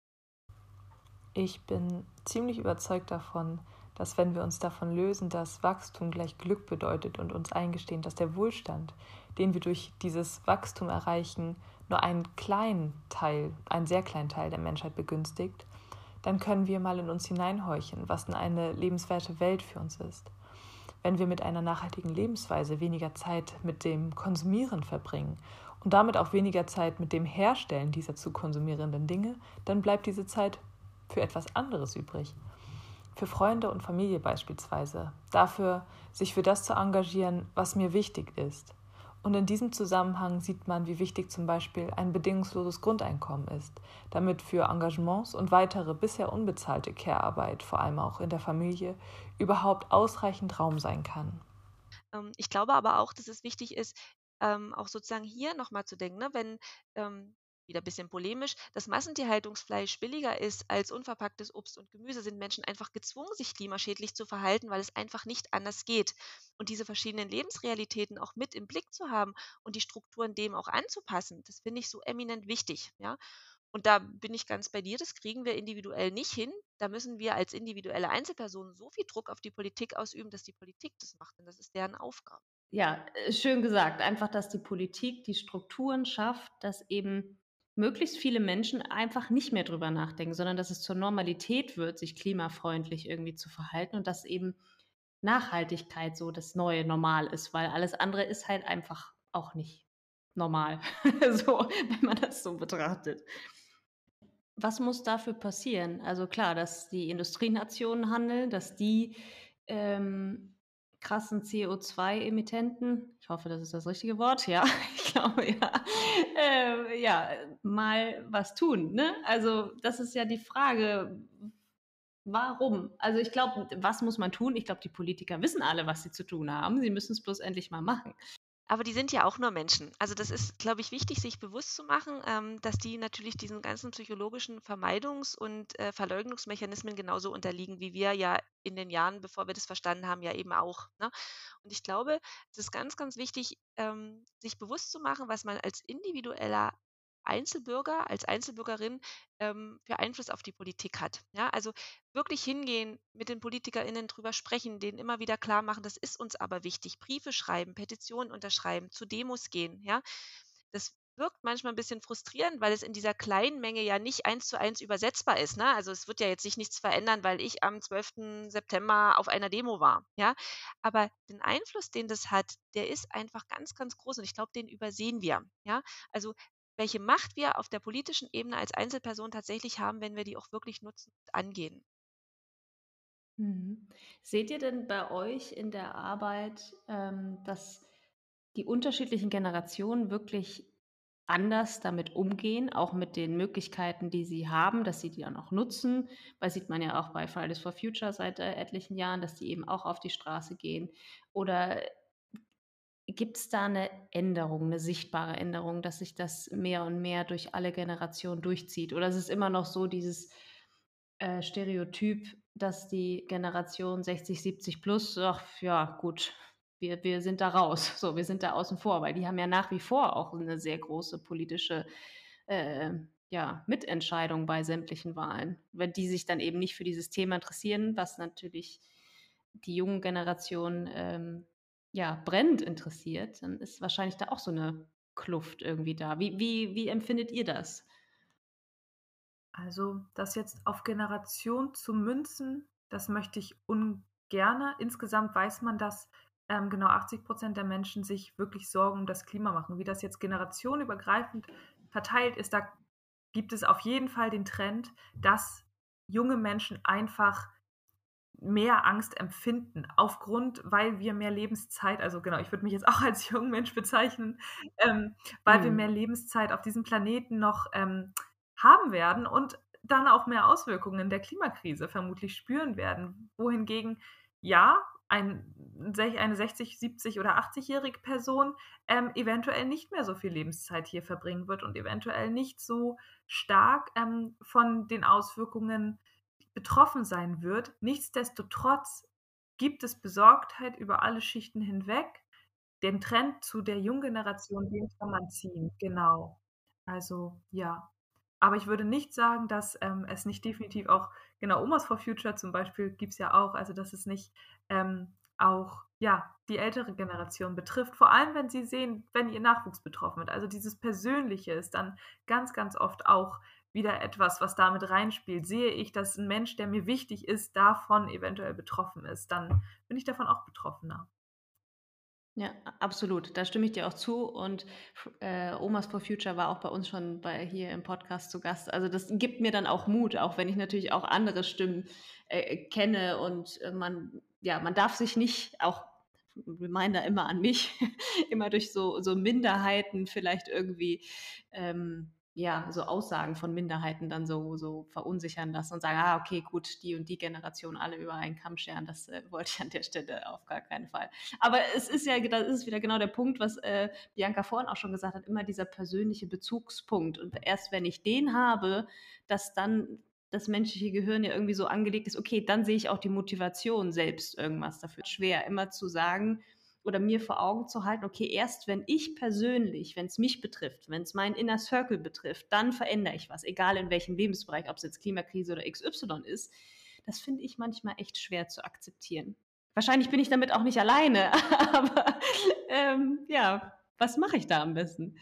[SPEAKER 2] Ich bin ziemlich überzeugt davon, dass wenn wir uns davon lösen, dass Wachstum gleich Glück bedeutet und uns eingestehen, dass der Wohlstand, den wir durch dieses Wachstum erreichen, nur einen kleinen Teil, einen sehr kleinen Teil der Menschheit begünstigt, dann können wir mal in uns hineinhorchen, was denn eine lebenswerte Welt für uns ist. Wenn wir mit einer nachhaltigen Lebensweise weniger Zeit mit dem Konsumieren verbringen und damit auch weniger Zeit mit dem Herstellen dieser zu konsumierenden Dinge, dann bleibt diese Zeit für etwas anderes übrig für Freunde und Familie beispielsweise, dafür, sich für das zu engagieren, was mir wichtig ist. Und in diesem Zusammenhang sieht man, wie wichtig zum Beispiel ein bedingungsloses Grundeinkommen ist, damit für Engagements und weitere bisher unbezahlte Care-Arbeit, vor allem auch in der Familie, überhaupt ausreichend Raum sein kann.
[SPEAKER 3] Ähm, ich glaube aber auch, dass es wichtig ist, ähm, auch sozusagen hier nochmal zu denken, ne? wenn ähm, wieder ein bisschen polemisch, dass Massentierhaltungsfleisch billiger ist als unverpacktes Obst und Gemüse, sind Menschen einfach gezwungen, sich klimaschädlich zu verhalten, weil es einfach nicht anders geht. Und diese verschiedenen Lebensrealitäten auch mit im Blick zu haben und die Strukturen dem auch anzupassen, das finde ich so eminent wichtig. Ja? Und da bin ich ganz bei dir, das kriegen wir individuell nicht hin. Da müssen wir als individuelle Einzelpersonen so viel Druck auf die Politik ausüben, dass die Politik das macht. Denn das ist deren Aufgabe.
[SPEAKER 1] Ja, äh, schön gesagt. Einfach, dass die Politik die Strukturen schafft, dass eben möglichst viele Menschen einfach nicht mehr drüber nachdenken, sondern dass es zur Normalität wird, sich klimafreundlich irgendwie zu verhalten und dass eben Nachhaltigkeit so das neue Normal ist, weil alles andere ist halt einfach auch nicht normal, so, wenn man das so betrachtet. Was muss dafür passieren? Also klar, dass die Industrienationen handeln, dass die ähm, krassen CO2-Emittenten, ich hoffe, das ist das richtige Wort, ja, ich glaube ja, äh, ja, mal was tun. Ne? Also das ist ja die Frage, warum? Also ich glaube, was muss man tun? Ich glaube, die Politiker wissen alle, was sie zu tun haben. Sie müssen es bloß endlich mal machen.
[SPEAKER 3] Aber die sind ja auch nur Menschen. Also das ist, glaube ich, wichtig, sich bewusst zu machen, ähm, dass die natürlich diesen ganzen psychologischen Vermeidungs- und äh, Verleugnungsmechanismen genauso unterliegen, wie wir ja in den Jahren, bevor wir das verstanden haben, ja eben auch. Ne? Und ich glaube, es ist ganz, ganz wichtig, ähm, sich bewusst zu machen, was man als individueller Einzelbürger, als Einzelbürgerin ähm, für Einfluss auf die Politik hat. Ja, also wirklich hingehen, mit den PolitikerInnen drüber sprechen, denen immer wieder klar machen, das ist uns aber wichtig. Briefe schreiben, Petitionen unterschreiben, zu Demos gehen. Ja, das wirkt manchmal ein bisschen frustrierend, weil es in dieser kleinen Menge ja nicht eins zu eins übersetzbar ist. Ne? Also es wird ja jetzt sich nichts verändern, weil ich am 12. September auf einer Demo war. Ja, aber den Einfluss, den das hat, der ist einfach ganz, ganz groß und ich glaube, den übersehen wir. Ja, also welche Macht wir auf der politischen Ebene als Einzelperson tatsächlich haben, wenn wir die auch wirklich nutzen und angehen.
[SPEAKER 1] Mhm. Seht ihr denn bei euch in der Arbeit, ähm, dass die unterschiedlichen Generationen wirklich anders damit umgehen, auch mit den Möglichkeiten, die sie haben, dass sie die dann auch nutzen? Weil sieht man ja auch bei Fridays for Future seit äh, etlichen Jahren, dass die eben auch auf die Straße gehen. Oder Gibt es da eine Änderung, eine sichtbare Änderung, dass sich das mehr und mehr durch alle Generationen durchzieht? Oder ist es immer noch so dieses äh, Stereotyp, dass die Generation 60, 70 plus, ach ja, gut, wir, wir sind da raus, so, wir sind da außen vor, weil die haben ja nach wie vor auch eine sehr große politische äh, ja, Mitentscheidung bei sämtlichen Wahlen, wenn die sich dann eben nicht für dieses Thema interessieren, was natürlich die jungen Generationen ähm, ja, brennend interessiert, dann ist wahrscheinlich da auch so eine Kluft irgendwie da. Wie, wie, wie empfindet ihr das?
[SPEAKER 2] Also, das jetzt auf Generation zu münzen, das möchte ich ungerne. Insgesamt weiß man, dass ähm, genau 80 Prozent der Menschen sich wirklich Sorgen um das Klima machen. Wie das jetzt generationenübergreifend verteilt ist, da gibt es auf jeden Fall den Trend, dass junge Menschen einfach mehr Angst empfinden, aufgrund, weil wir mehr Lebenszeit, also genau, ich würde mich jetzt auch als junger Mensch bezeichnen, ähm, weil mhm. wir mehr Lebenszeit auf diesem Planeten noch ähm, haben werden und dann auch mehr Auswirkungen der Klimakrise vermutlich spüren werden. Wohingegen, ja, ein, eine 60, 70 oder 80-jährige Person ähm, eventuell nicht mehr so viel Lebenszeit hier verbringen wird und eventuell nicht so stark ähm, von den Auswirkungen betroffen sein wird. Nichtsdestotrotz gibt es Besorgtheit über alle Schichten hinweg. Den Trend zu der jungen Generation, den kann man ziehen. Genau. Also ja. Aber ich würde nicht sagen, dass ähm, es nicht definitiv auch, genau, Omas for Future zum Beispiel gibt es ja auch, also dass es nicht ähm, auch ja, die ältere Generation betrifft, vor allem wenn sie sehen, wenn ihr Nachwuchs betroffen wird. Also dieses Persönliche ist dann ganz, ganz oft auch wieder etwas, was damit reinspielt. Sehe ich, dass ein Mensch, der mir wichtig ist, davon eventuell betroffen ist, dann bin ich davon auch betroffener.
[SPEAKER 1] Ja, absolut. Da stimme ich dir auch zu. Und äh, Omas for Future war auch bei uns schon bei, hier im Podcast zu Gast. Also das gibt mir dann auch Mut, auch wenn ich natürlich auch andere Stimmen äh, kenne. Und äh, man, ja, man darf sich nicht, auch Reminder immer an mich, immer durch so, so Minderheiten vielleicht irgendwie ähm, ja, so Aussagen von Minderheiten dann so, so verunsichern lassen und sagen, ah, okay, gut, die und die Generation alle über einen Kamm scheren, das äh, wollte ich an der Stelle auf gar keinen Fall. Aber es ist ja, das ist wieder genau der Punkt, was äh, Bianca vorhin auch schon gesagt hat, immer dieser persönliche Bezugspunkt. Und erst wenn ich den habe, dass dann das menschliche Gehirn ja irgendwie so angelegt ist, okay, dann sehe ich auch die Motivation selbst irgendwas dafür. Schwer, immer zu sagen, oder mir vor Augen zu halten, okay, erst wenn ich persönlich, wenn es mich betrifft, wenn es meinen Inner Circle betrifft, dann verändere ich was, egal in welchem Lebensbereich, ob es jetzt Klimakrise oder XY ist, das finde ich manchmal echt schwer zu akzeptieren. Wahrscheinlich bin ich damit auch nicht alleine, aber ähm, ja, was mache ich da am besten?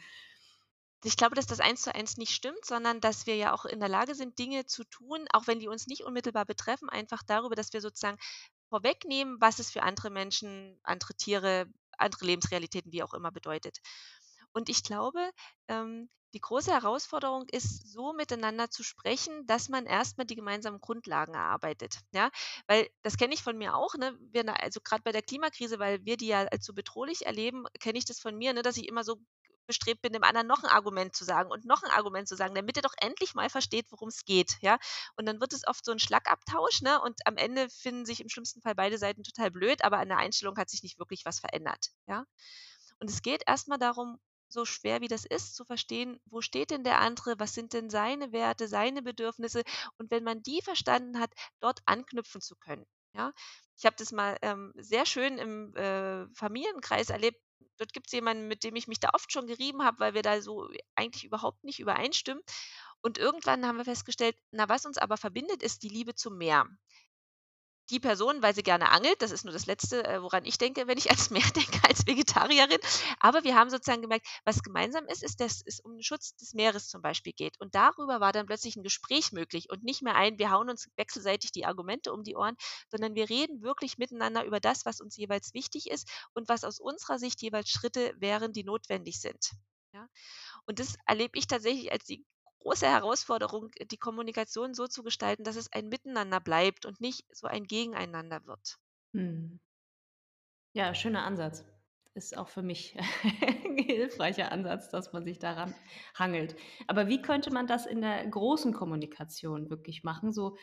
[SPEAKER 3] Ich glaube, dass das eins zu eins nicht stimmt, sondern dass wir ja auch in der Lage sind, Dinge zu tun, auch wenn die uns nicht unmittelbar betreffen, einfach darüber, dass wir sozusagen vorwegnehmen, was es für andere Menschen, andere Tiere, andere Lebensrealitäten, wie auch immer bedeutet. Und ich glaube, ähm, die große Herausforderung ist, so miteinander zu sprechen, dass man erstmal die gemeinsamen Grundlagen erarbeitet. Ja, weil das kenne ich von mir auch. Ne? Wir, also gerade bei der Klimakrise, weil wir die ja als so bedrohlich erleben, kenne ich das von mir, ne, dass ich immer so bestrebt bin, dem anderen noch ein Argument zu sagen und noch ein Argument zu sagen, damit er doch endlich mal versteht, worum es geht, ja. Und dann wird es oft so ein Schlagabtausch, ne? Und am Ende finden sich im schlimmsten Fall beide Seiten total blöd, aber an der Einstellung hat sich nicht wirklich was verändert, ja. Und es geht erstmal darum, so schwer wie das ist, zu verstehen, wo steht denn der andere, was sind denn seine Werte, seine Bedürfnisse und wenn man die verstanden hat, dort anknüpfen zu können. Ja, ich habe das mal ähm, sehr schön im äh, Familienkreis erlebt dort gibt es jemanden, mit dem ich mich da oft schon gerieben habe, weil wir da so eigentlich überhaupt nicht übereinstimmen. Und irgendwann haben wir festgestellt, na, was uns aber verbindet, ist die Liebe zum Meer die Person, weil sie gerne angelt, das ist nur das Letzte, äh, woran ich denke, wenn ich als Meer denke, als Vegetarierin. Aber wir haben sozusagen gemerkt, was gemeinsam ist, ist, dass es um den Schutz des Meeres zum Beispiel geht. Und darüber war dann plötzlich ein Gespräch möglich und nicht mehr ein, wir hauen uns wechselseitig die Argumente um die Ohren, sondern wir reden wirklich miteinander über das, was uns jeweils wichtig ist und was aus unserer Sicht jeweils Schritte wären, die notwendig sind. Ja? Und das erlebe ich tatsächlich als die große Herausforderung, die Kommunikation so zu gestalten, dass es ein Miteinander bleibt und nicht so ein Gegeneinander wird. Hm.
[SPEAKER 1] Ja, schöner Ansatz. Ist auch für mich ein hilfreicher Ansatz, dass man sich daran hangelt. Aber wie könnte man das in der großen Kommunikation wirklich machen? So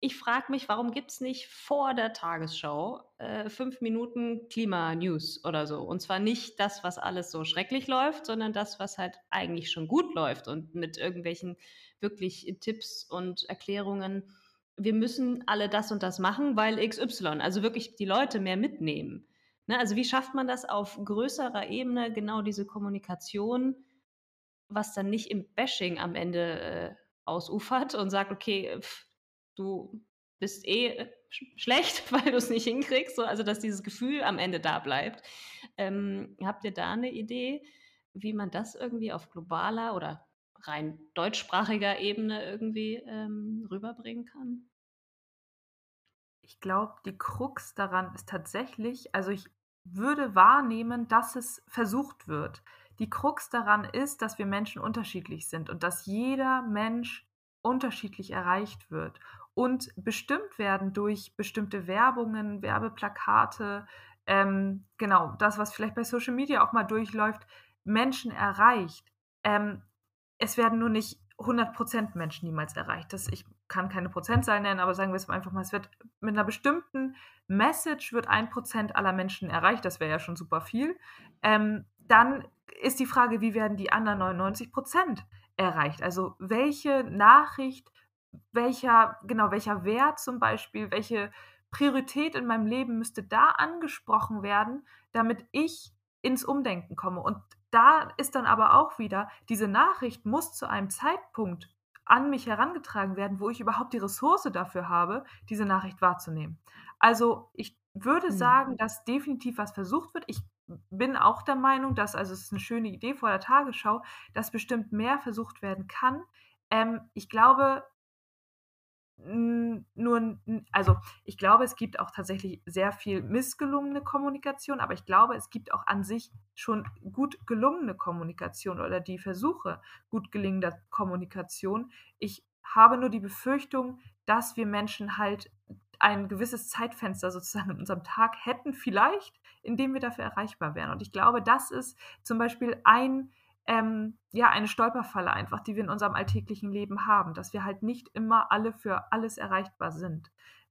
[SPEAKER 1] ich frage mich, warum gibt es nicht vor der Tagesschau äh, fünf Minuten Klima-News oder so? Und zwar nicht das, was alles so schrecklich läuft, sondern das, was halt eigentlich schon gut läuft und mit irgendwelchen wirklich Tipps und Erklärungen. Wir müssen alle das und das machen, weil XY, also wirklich die Leute mehr mitnehmen. Ne? Also wie schafft man das auf größerer Ebene, genau diese Kommunikation, was dann nicht im Bashing am Ende äh, ausufert und sagt, okay, pff, du bist eh äh, schlecht, weil du es nicht hinkriegst, so, also dass dieses Gefühl am Ende da bleibt. Ähm, habt ihr da eine Idee, wie man das irgendwie auf globaler oder rein deutschsprachiger Ebene irgendwie ähm, rüberbringen kann?
[SPEAKER 2] Ich glaube, die Krux daran ist tatsächlich, also ich würde wahrnehmen, dass es versucht wird. Die Krux daran ist, dass wir Menschen unterschiedlich sind und dass jeder Mensch unterschiedlich erreicht wird und bestimmt werden durch bestimmte Werbungen, Werbeplakate, ähm, genau, das, was vielleicht bei Social Media auch mal durchläuft, Menschen erreicht. Ähm, es werden nur nicht 100% Menschen niemals erreicht. Das, ich kann keine Prozentzahl nennen, aber sagen wir es einfach mal, es wird mit einer bestimmten Message wird 1% aller Menschen erreicht, das wäre ja schon super viel. Ähm, dann ist die Frage, wie werden die anderen 99% erreicht? Also welche Nachricht welcher, genau, welcher Wert zum Beispiel, welche Priorität in meinem Leben müsste da angesprochen werden, damit ich ins Umdenken komme. Und da ist dann aber auch wieder, diese Nachricht muss zu einem Zeitpunkt an mich herangetragen werden, wo ich überhaupt die Ressource dafür habe, diese Nachricht wahrzunehmen. Also ich würde mhm. sagen, dass definitiv was versucht wird. Ich bin auch der Meinung, dass, also es ist eine schöne Idee vor der Tagesschau, dass bestimmt mehr versucht werden kann. Ähm, ich glaube, nur, also ich glaube, es gibt auch tatsächlich sehr viel missgelungene Kommunikation, aber ich glaube, es gibt auch an sich schon gut gelungene Kommunikation oder die Versuche gut gelingender Kommunikation. Ich habe nur die Befürchtung, dass wir Menschen halt ein gewisses Zeitfenster sozusagen in unserem Tag hätten, vielleicht, in dem wir dafür erreichbar wären. Und ich glaube, das ist zum Beispiel ein ähm, ja eine Stolperfalle einfach, die wir in unserem alltäglichen Leben haben, dass wir halt nicht immer alle für alles erreichbar sind.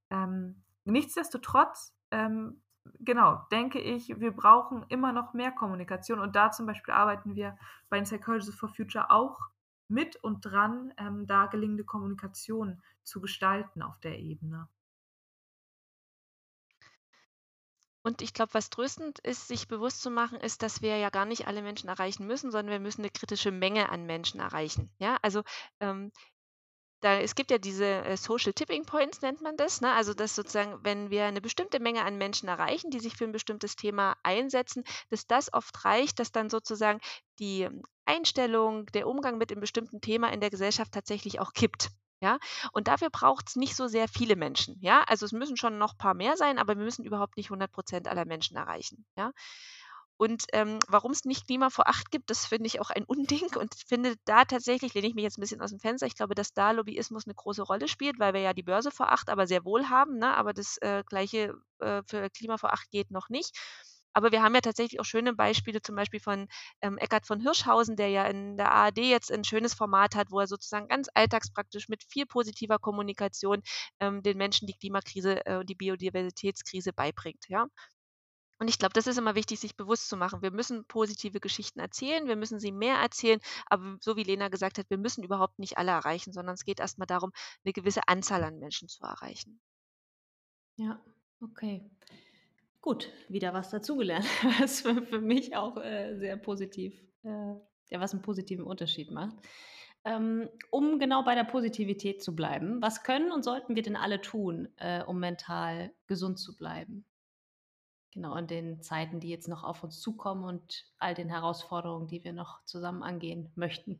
[SPEAKER 2] Ähm, nichtsdestotrotz, ähm, genau, denke ich, wir brauchen immer noch mehr Kommunikation und da zum Beispiel arbeiten wir bei den Psychologists for Future auch mit und dran, ähm, da gelingende Kommunikation zu gestalten auf der Ebene.
[SPEAKER 3] Und ich glaube, was tröstend ist, sich bewusst zu machen, ist, dass wir ja gar nicht alle Menschen erreichen müssen, sondern wir müssen eine kritische Menge an Menschen erreichen. Ja, also ähm, da, es gibt ja diese äh, Social Tipping Points, nennt man das. Ne? Also, dass sozusagen, wenn wir eine bestimmte Menge an Menschen erreichen, die sich für ein bestimmtes Thema einsetzen, dass das oft reicht, dass dann sozusagen die Einstellung, der Umgang mit einem bestimmten Thema in der Gesellschaft tatsächlich auch kippt. Ja, und dafür braucht es nicht so sehr viele Menschen. Ja, also es müssen schon noch ein paar mehr sein, aber wir müssen überhaupt nicht 100 Prozent aller Menschen erreichen. Ja, und ähm, warum es nicht Klima vor acht gibt, das finde ich auch ein Unding und finde da tatsächlich, lehne ich mich jetzt ein bisschen aus dem Fenster, ich glaube, dass da Lobbyismus eine große Rolle spielt, weil wir ja die Börse vor acht aber sehr wohl haben, ne? aber das äh, gleiche äh, für Klima vor acht geht noch nicht. Aber wir haben ja tatsächlich auch schöne Beispiele, zum Beispiel von ähm, Eckhard von Hirschhausen, der ja in der ARD jetzt ein schönes Format hat, wo er sozusagen ganz alltagspraktisch mit viel positiver Kommunikation ähm, den Menschen die Klimakrise und äh, die Biodiversitätskrise beibringt. Ja? Und ich glaube, das ist immer wichtig, sich bewusst zu machen. Wir müssen positive Geschichten erzählen, wir müssen sie mehr erzählen, aber so wie Lena gesagt hat, wir müssen überhaupt nicht alle erreichen, sondern es geht erstmal darum, eine gewisse Anzahl an Menschen zu erreichen.
[SPEAKER 1] Ja, okay. Gut, wieder was dazugelernt, was für, für mich auch äh, sehr positiv, äh, ja, was einen positiven Unterschied macht. Ähm, um genau bei der Positivität zu bleiben, was können und sollten wir denn alle tun, äh, um mental gesund zu bleiben? Genau, in den Zeiten, die jetzt noch auf uns zukommen und all den Herausforderungen, die wir noch zusammen angehen möchten.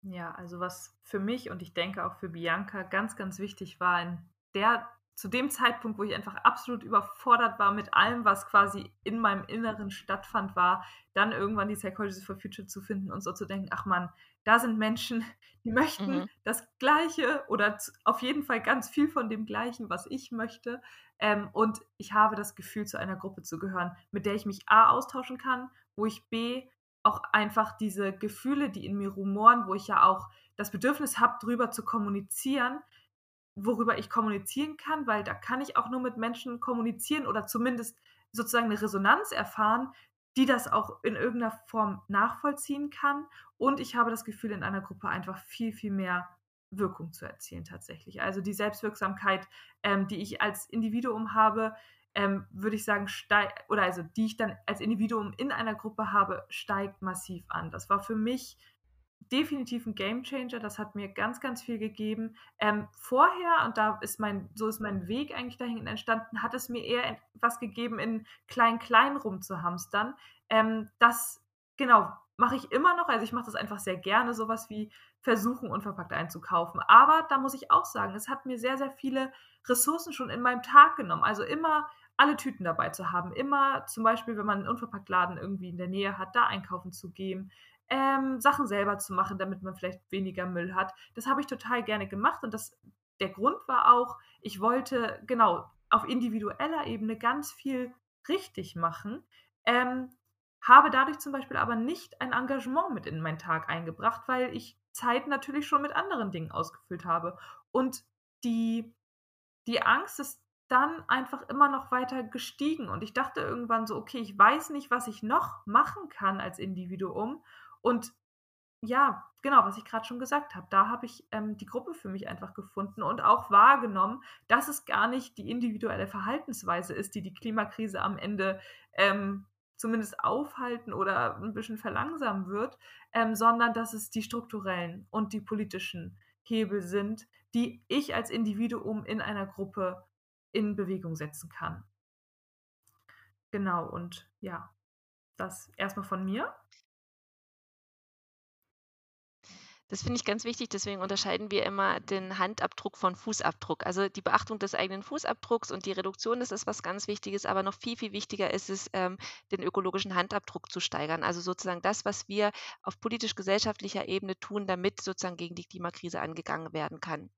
[SPEAKER 2] Ja, also was für mich und ich denke auch für Bianca ganz, ganz wichtig war in der zu dem Zeitpunkt, wo ich einfach absolut überfordert war mit allem, was quasi in meinem Inneren stattfand, war, dann irgendwann die Psychology for Future zu finden und so zu denken, ach man, da sind Menschen, die möchten mhm. das Gleiche oder auf jeden Fall ganz viel von dem Gleichen, was ich möchte. Ähm, und ich habe das Gefühl, zu einer Gruppe zu gehören, mit der ich mich A austauschen kann, wo ich B auch einfach diese Gefühle, die in mir rumoren, wo ich ja auch das Bedürfnis habe, drüber zu kommunizieren, worüber ich kommunizieren kann, weil da kann ich auch nur mit Menschen kommunizieren oder zumindest sozusagen eine Resonanz erfahren, die das auch in irgendeiner Form nachvollziehen kann. Und ich habe das Gefühl, in einer Gruppe einfach viel, viel mehr Wirkung zu erzielen tatsächlich. Also die Selbstwirksamkeit, ähm, die ich als Individuum habe, ähm, würde ich sagen, steigt, oder also die ich dann als Individuum in einer Gruppe habe, steigt massiv an. Das war für mich definitiv ein Gamechanger. Das hat mir ganz, ganz viel gegeben. Ähm, vorher, und da ist mein, so ist mein Weg eigentlich dahin entstanden, hat es mir eher was gegeben, in klein-klein rumzuhamstern. Ähm, das, genau, mache ich immer noch. Also ich mache das einfach sehr gerne, sowas wie versuchen, unverpackt einzukaufen. Aber da muss ich auch sagen, es hat mir sehr, sehr viele Ressourcen schon in meinem Tag genommen. Also immer alle Tüten dabei zu haben. Immer zum Beispiel, wenn man einen Unverpacktladen irgendwie in der Nähe hat, da einkaufen zu gehen ähm, Sachen selber zu machen, damit man vielleicht weniger Müll hat. Das habe ich total gerne gemacht und das, der Grund war auch, ich wollte genau auf individueller Ebene ganz viel richtig machen, ähm, habe dadurch zum Beispiel aber nicht ein Engagement mit in meinen Tag eingebracht, weil ich Zeit natürlich schon mit anderen Dingen ausgefüllt habe. Und die, die Angst ist dann einfach immer noch weiter gestiegen. Und ich dachte irgendwann so, okay, ich weiß nicht, was ich noch machen kann als Individuum. Und ja, genau, was ich gerade schon gesagt habe, da habe ich ähm, die Gruppe für mich einfach gefunden und auch wahrgenommen, dass es gar nicht die individuelle Verhaltensweise ist, die die Klimakrise am Ende ähm, zumindest aufhalten oder ein bisschen verlangsamen wird, ähm, sondern dass es die strukturellen und die politischen Hebel sind, die ich als Individuum in einer Gruppe in Bewegung setzen kann. Genau, und ja, das erstmal von mir.
[SPEAKER 3] Das finde ich ganz wichtig, deswegen unterscheiden wir immer den Handabdruck von Fußabdruck. Also die Beachtung des eigenen Fußabdrucks und die Reduktion, das ist was ganz Wichtiges, aber noch viel, viel wichtiger ist es, ähm, den ökologischen Handabdruck zu steigern. Also sozusagen das, was wir auf politisch-gesellschaftlicher Ebene tun, damit sozusagen gegen die Klimakrise angegangen werden kann.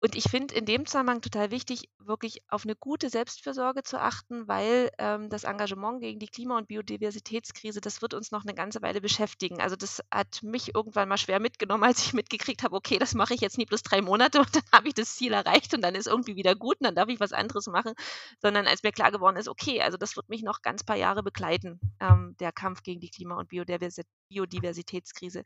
[SPEAKER 3] Und ich finde in dem Zusammenhang total wichtig, wirklich auf eine gute Selbstfürsorge zu achten, weil ähm, das Engagement gegen die Klima- und Biodiversitätskrise, das wird uns noch eine ganze Weile beschäftigen. Also das hat mich irgendwann mal schwer mitgenommen, als ich mitgekriegt habe, okay, das mache ich jetzt nie bloß drei Monate und dann habe ich das Ziel erreicht und dann ist irgendwie wieder gut und dann darf ich was anderes machen, sondern als mir klar geworden ist, okay, also das wird mich noch ganz paar Jahre begleiten, ähm, der Kampf gegen die Klima- und Biodiversitätskrise.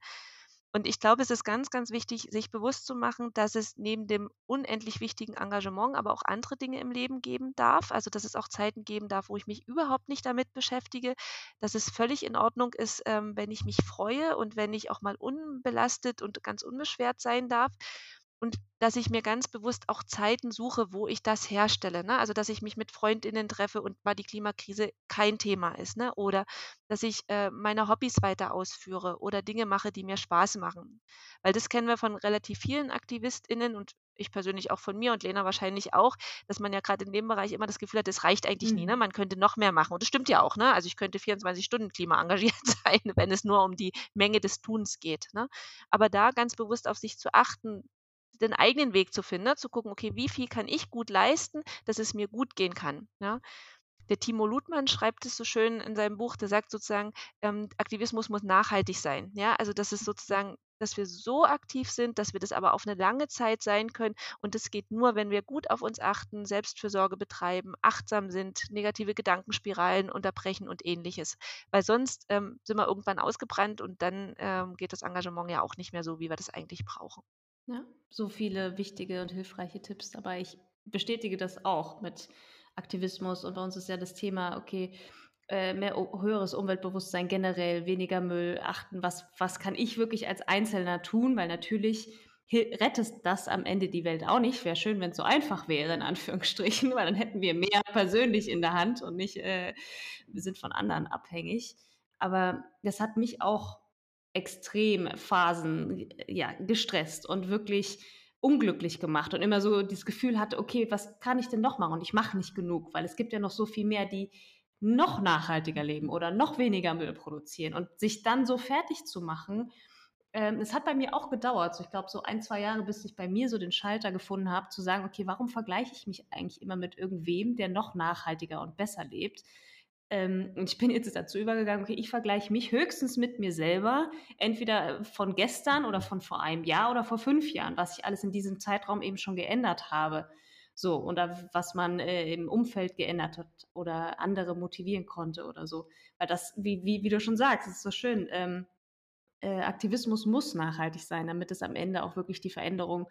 [SPEAKER 3] Und ich glaube, es ist ganz, ganz wichtig, sich bewusst zu machen, dass es neben dem unendlich wichtigen Engagement aber auch andere Dinge im Leben geben darf. Also, dass es auch Zeiten geben darf, wo ich mich überhaupt nicht damit beschäftige, dass es völlig in Ordnung ist, ähm, wenn ich mich freue und wenn ich auch mal unbelastet und ganz unbeschwert sein darf und dass ich mir ganz bewusst auch Zeiten suche, wo ich das herstelle. Ne? Also, dass ich mich mit Freundinnen treffe und mal die Klimakrise kein Thema ist. Ne? Oder dass ich äh, meine Hobbys weiter ausführe oder Dinge mache, die mir Spaß machen. Weil das kennen wir von relativ vielen AktivistInnen und ich persönlich auch von mir und Lena wahrscheinlich auch, dass man ja gerade in dem Bereich immer das Gefühl hat, das reicht eigentlich mhm. nie. Ne? Mhm. Man könnte noch mehr machen. Und das stimmt ja auch. Ne? Also ich könnte 24 Stunden Klima engagiert sein, wenn es nur um die Menge des Tuns geht. Ne? Aber da ganz bewusst auf sich zu achten, den eigenen Weg zu finden, ne? zu gucken, okay, wie viel kann ich gut leisten, dass es mir gut gehen kann. Ja? Der Timo Ludmann schreibt es so schön in seinem Buch, der sagt sozusagen, ähm, Aktivismus muss nachhaltig sein. Ja, also das ist sozusagen, dass wir so aktiv sind, dass wir das aber auf eine lange Zeit sein können. Und das geht nur, wenn wir gut auf uns achten, Selbstfürsorge betreiben, achtsam sind, negative Gedankenspiralen unterbrechen und ähnliches. Weil sonst ähm, sind wir irgendwann ausgebrannt und dann ähm, geht das Engagement ja auch nicht mehr so, wie wir das eigentlich brauchen.
[SPEAKER 1] Ja, so viele wichtige und hilfreiche Tipps dabei. Ich bestätige das auch mit Aktivismus und bei uns ist ja das Thema, okay, äh, mehr höheres Umweltbewusstsein generell, weniger Müll, achten, was, was kann ich wirklich als Einzelner tun, weil natürlich rettet das am Ende die Welt auch nicht. Wäre schön, wenn es so einfach wäre, in Anführungsstrichen, weil dann hätten wir mehr persönlich in der Hand und nicht, äh, wir sind von anderen abhängig. Aber das hat mich auch Extremphasen ja, gestresst und wirklich unglücklich gemacht und immer so das Gefühl hatte, okay, was kann ich denn noch machen? Und ich mache nicht genug, weil es gibt ja noch so viel mehr, die noch nachhaltiger leben oder noch weniger Müll produzieren und sich dann so fertig zu machen. Ähm, es hat bei mir auch gedauert, so ich glaube so ein, zwei Jahre, bis ich bei mir so den Schalter gefunden habe, zu sagen, okay, warum vergleiche ich mich eigentlich immer mit irgendwem, der noch nachhaltiger und besser lebt? Ähm, und ich bin jetzt dazu übergegangen, okay, ich vergleiche mich höchstens mit mir selber, entweder von gestern oder von vor einem Jahr oder vor fünf Jahren, was ich alles in diesem Zeitraum eben schon geändert habe. So, oder was man äh, im Umfeld geändert hat oder andere motivieren konnte oder so. Weil das, wie, wie, wie du schon sagst, ist so schön. Ähm, äh, Aktivismus muss nachhaltig sein, damit es am Ende auch wirklich die Veränderung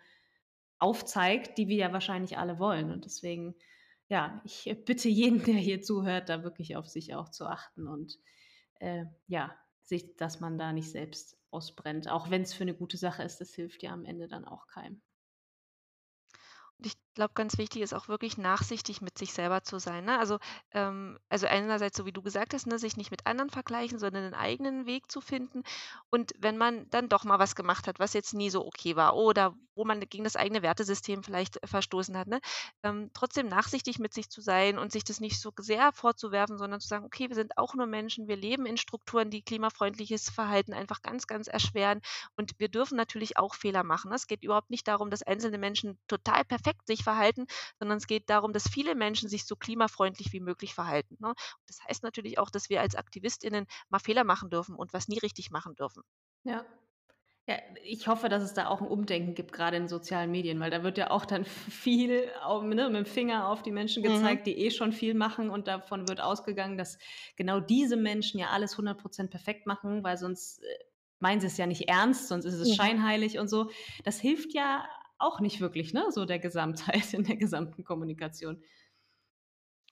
[SPEAKER 1] aufzeigt, die wir ja wahrscheinlich alle wollen. Und deswegen ja, ich bitte jeden, der hier zuhört, da wirklich auf sich auch zu achten und äh, ja, sich, dass man da nicht selbst ausbrennt. Auch wenn es für eine gute Sache ist, das hilft ja am Ende dann auch keinem.
[SPEAKER 3] Glaube, ganz wichtig ist auch wirklich nachsichtig mit sich selber zu sein. Ne? Also, ähm, also einerseits, so wie du gesagt hast, ne, sich nicht mit anderen vergleichen, sondern einen eigenen Weg zu finden. Und wenn man dann doch mal was gemacht hat, was jetzt nie so okay war oder wo man gegen das eigene Wertesystem vielleicht verstoßen hat, ne, ähm, trotzdem nachsichtig mit sich zu sein und sich das nicht so sehr vorzuwerfen, sondern zu sagen, okay, wir sind auch nur Menschen, wir leben in Strukturen, die klimafreundliches Verhalten einfach ganz, ganz erschweren. Und wir dürfen natürlich auch Fehler machen. Ne? Es geht überhaupt nicht darum, dass einzelne Menschen total perfekt sich verhalten, sondern es geht darum, dass viele Menschen sich so klimafreundlich wie möglich verhalten. Ne? Das heißt natürlich auch, dass wir als AktivistInnen mal Fehler machen dürfen und was nie richtig machen dürfen.
[SPEAKER 1] Ja. Ja, ich hoffe, dass es da auch ein Umdenken gibt, gerade in sozialen Medien, weil da wird ja auch dann viel ne, mit dem Finger auf die Menschen mhm. gezeigt, mhm. die eh schon viel machen und davon wird ausgegangen, dass genau diese Menschen ja alles 100% perfekt machen, weil sonst äh, meinen sie es ja nicht ernst, sonst ist es scheinheilig und so. Das hilft ja auch nicht wirklich, ne? So der Gesamtheit in der gesamten Kommunikation.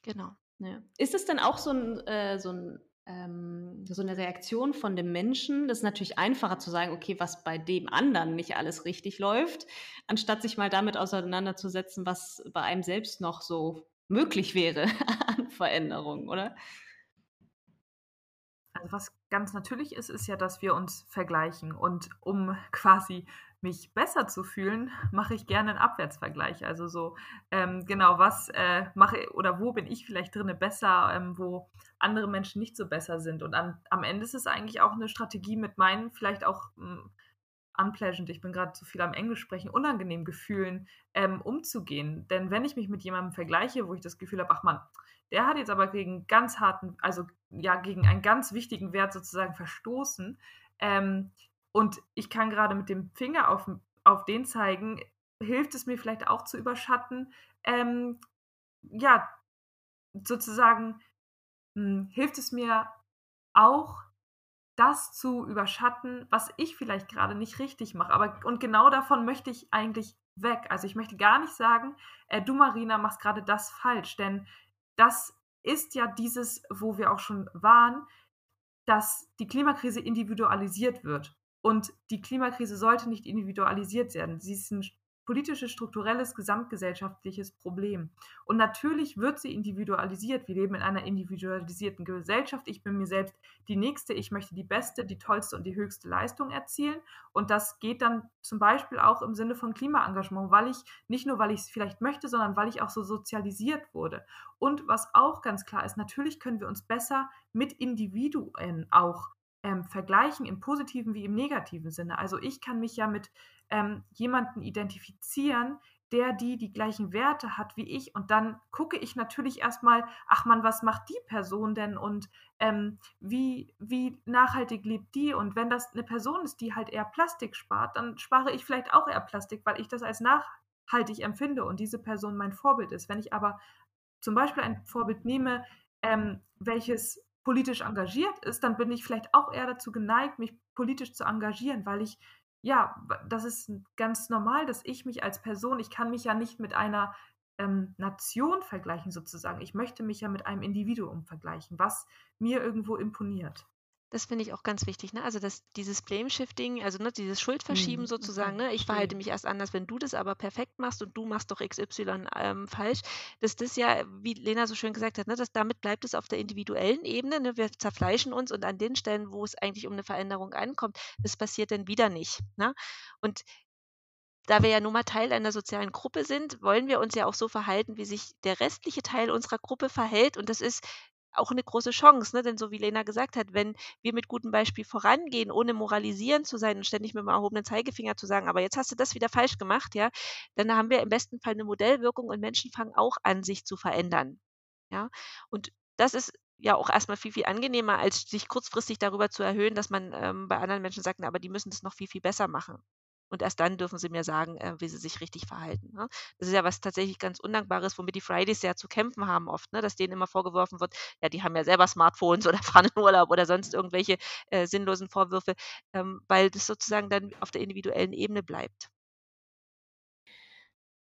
[SPEAKER 3] Genau.
[SPEAKER 1] Ja. Ist es denn auch so, ein, äh, so, ein, ähm, so eine Reaktion von dem Menschen? Das ist natürlich einfacher zu sagen, okay, was bei dem anderen nicht alles richtig läuft, anstatt sich mal damit auseinanderzusetzen, was bei einem selbst noch so möglich wäre an Veränderungen, oder?
[SPEAKER 2] Also was ganz natürlich ist, ist ja, dass wir uns vergleichen und um quasi mich besser zu fühlen, mache ich gerne einen Abwärtsvergleich. Also so, ähm, genau, was äh, mache oder wo bin ich vielleicht drinne besser, ähm, wo andere Menschen nicht so besser sind. Und an, am Ende ist es eigentlich auch eine Strategie mit meinen vielleicht auch mh, hm, unpleasant, ich bin gerade zu viel am Englisch sprechen, unangenehmen Gefühlen ähm, umzugehen. Denn wenn ich mich mit jemandem vergleiche, wo ich das Gefühl habe, ach man, der hat jetzt aber gegen ganz harten, also ja, gegen einen ganz wichtigen Wert sozusagen verstoßen, ähm, und ich kann gerade mit dem Finger auf, auf den zeigen, hilft es mir vielleicht auch zu überschatten, ähm, ja, sozusagen mh, hm, hilft es mir auch, das zu überschatten, was ich vielleicht gerade nicht richtig mache. Aber und genau davon möchte ich eigentlich weg. Also ich möchte gar nicht sagen, äh, du Marina machst gerade das falsch, denn das ist ja dieses, wo wir auch schon waren, dass die Klimakrise individualisiert wird. Und die Klimakrise sollte nicht individualisiert werden. Sie ist ein politisches, strukturelles, gesamtgesellschaftliches Problem. Und natürlich wird sie individualisiert. Wir leben in einer individualisierten Gesellschaft. Ich bin mir selbst die Nächste. Ich möchte die beste, die tollste und die höchste Leistung erzielen. Und das geht dann zum Beispiel auch im Sinne von Klimaengagement, weil ich nicht nur, weil ich es vielleicht möchte, sondern weil ich auch so sozialisiert wurde. Und was auch ganz klar ist, natürlich können wir uns besser mit Individuen auch ähm, vergleichen, im positiven wie im negativen Sinne. Also ich kann mich ja mit ähm, jemanden identifizieren, der die die gleichen Werte hat wie ich. Und dann gucke ich natürlich erstmal, ach man, was macht die Person denn und ähm, wie, wie nachhaltig lebt die? Und wenn das eine Person ist, die halt eher Plastik spart, dann spare ich vielleicht auch eher Plastik, weil ich das als nachhaltig empfinde und diese Person mein Vorbild ist. Wenn ich aber zum Beispiel ein Vorbild nehme, ähm, welches politisch engagiert ist, dann bin ich vielleicht auch eher dazu geneigt, mich politisch zu engagieren, weil ich ja, das ist ganz normal, dass ich mich als Person, ich kann mich ja nicht mit einer ähm, Nation vergleichen sozusagen. Ich möchte mich ja mit einem Individuum vergleichen, was mir irgendwo imponiert.
[SPEAKER 3] Das finde ich auch ganz wichtig, ne? Also, dass dieses Blame-Shifting, also, ne, dieses Schuldverschieben Mhm, sozusagen, ne? Ich verhalte mich erst anders, wenn du das aber perfekt machst und du machst doch XY, ähm, falsch. Dass das ja, wie Lena so schön gesagt hat, ne, dass damit bleibt es auf der individuellen Ebene, ne? Wir zerfleischen uns und an den Stellen, wo es eigentlich um eine Veränderung ankommt, das passiert dann wieder nicht, ne? Und da wir ja nun mal Teil einer sozialen Gruppe sind, wollen wir uns ja auch so verhalten, wie sich der restliche Teil unserer Gruppe verhält und das ist auch eine große Chance, ne? Denn so wie Lena gesagt hat, wenn wir mit gutem Beispiel vorangehen, ohne moralisierend zu sein und ständig mit dem erhobenen Zeigefinger zu sagen: „Aber jetzt hast du das wieder falsch gemacht“, ja, dann haben wir im besten Fall eine Modellwirkung und Menschen fangen auch an, sich zu verändern, ja? Und das ist ja auch erstmal viel, viel angenehmer, als sich kurzfristig darüber zu erhöhen, dass man, ähm, bei anderen Menschen sagt: „Na, aber die müssen das noch viel, viel besser machen.“ Und erst dann dürfen sie mir sagen, äh, wie sie sich richtig verhalten. Ne? Das ist ja was tatsächlich ganz Undankbares, womit die Fridays ja zu kämpfen haben oft, ne? dass denen immer vorgeworfen wird, ja, die haben ja selber Smartphones oder fahren in Urlaub oder sonst irgendwelche äh, sinnlosen Vorwürfe, ähm, weil das sozusagen dann auf der individuellen Ebene bleibt.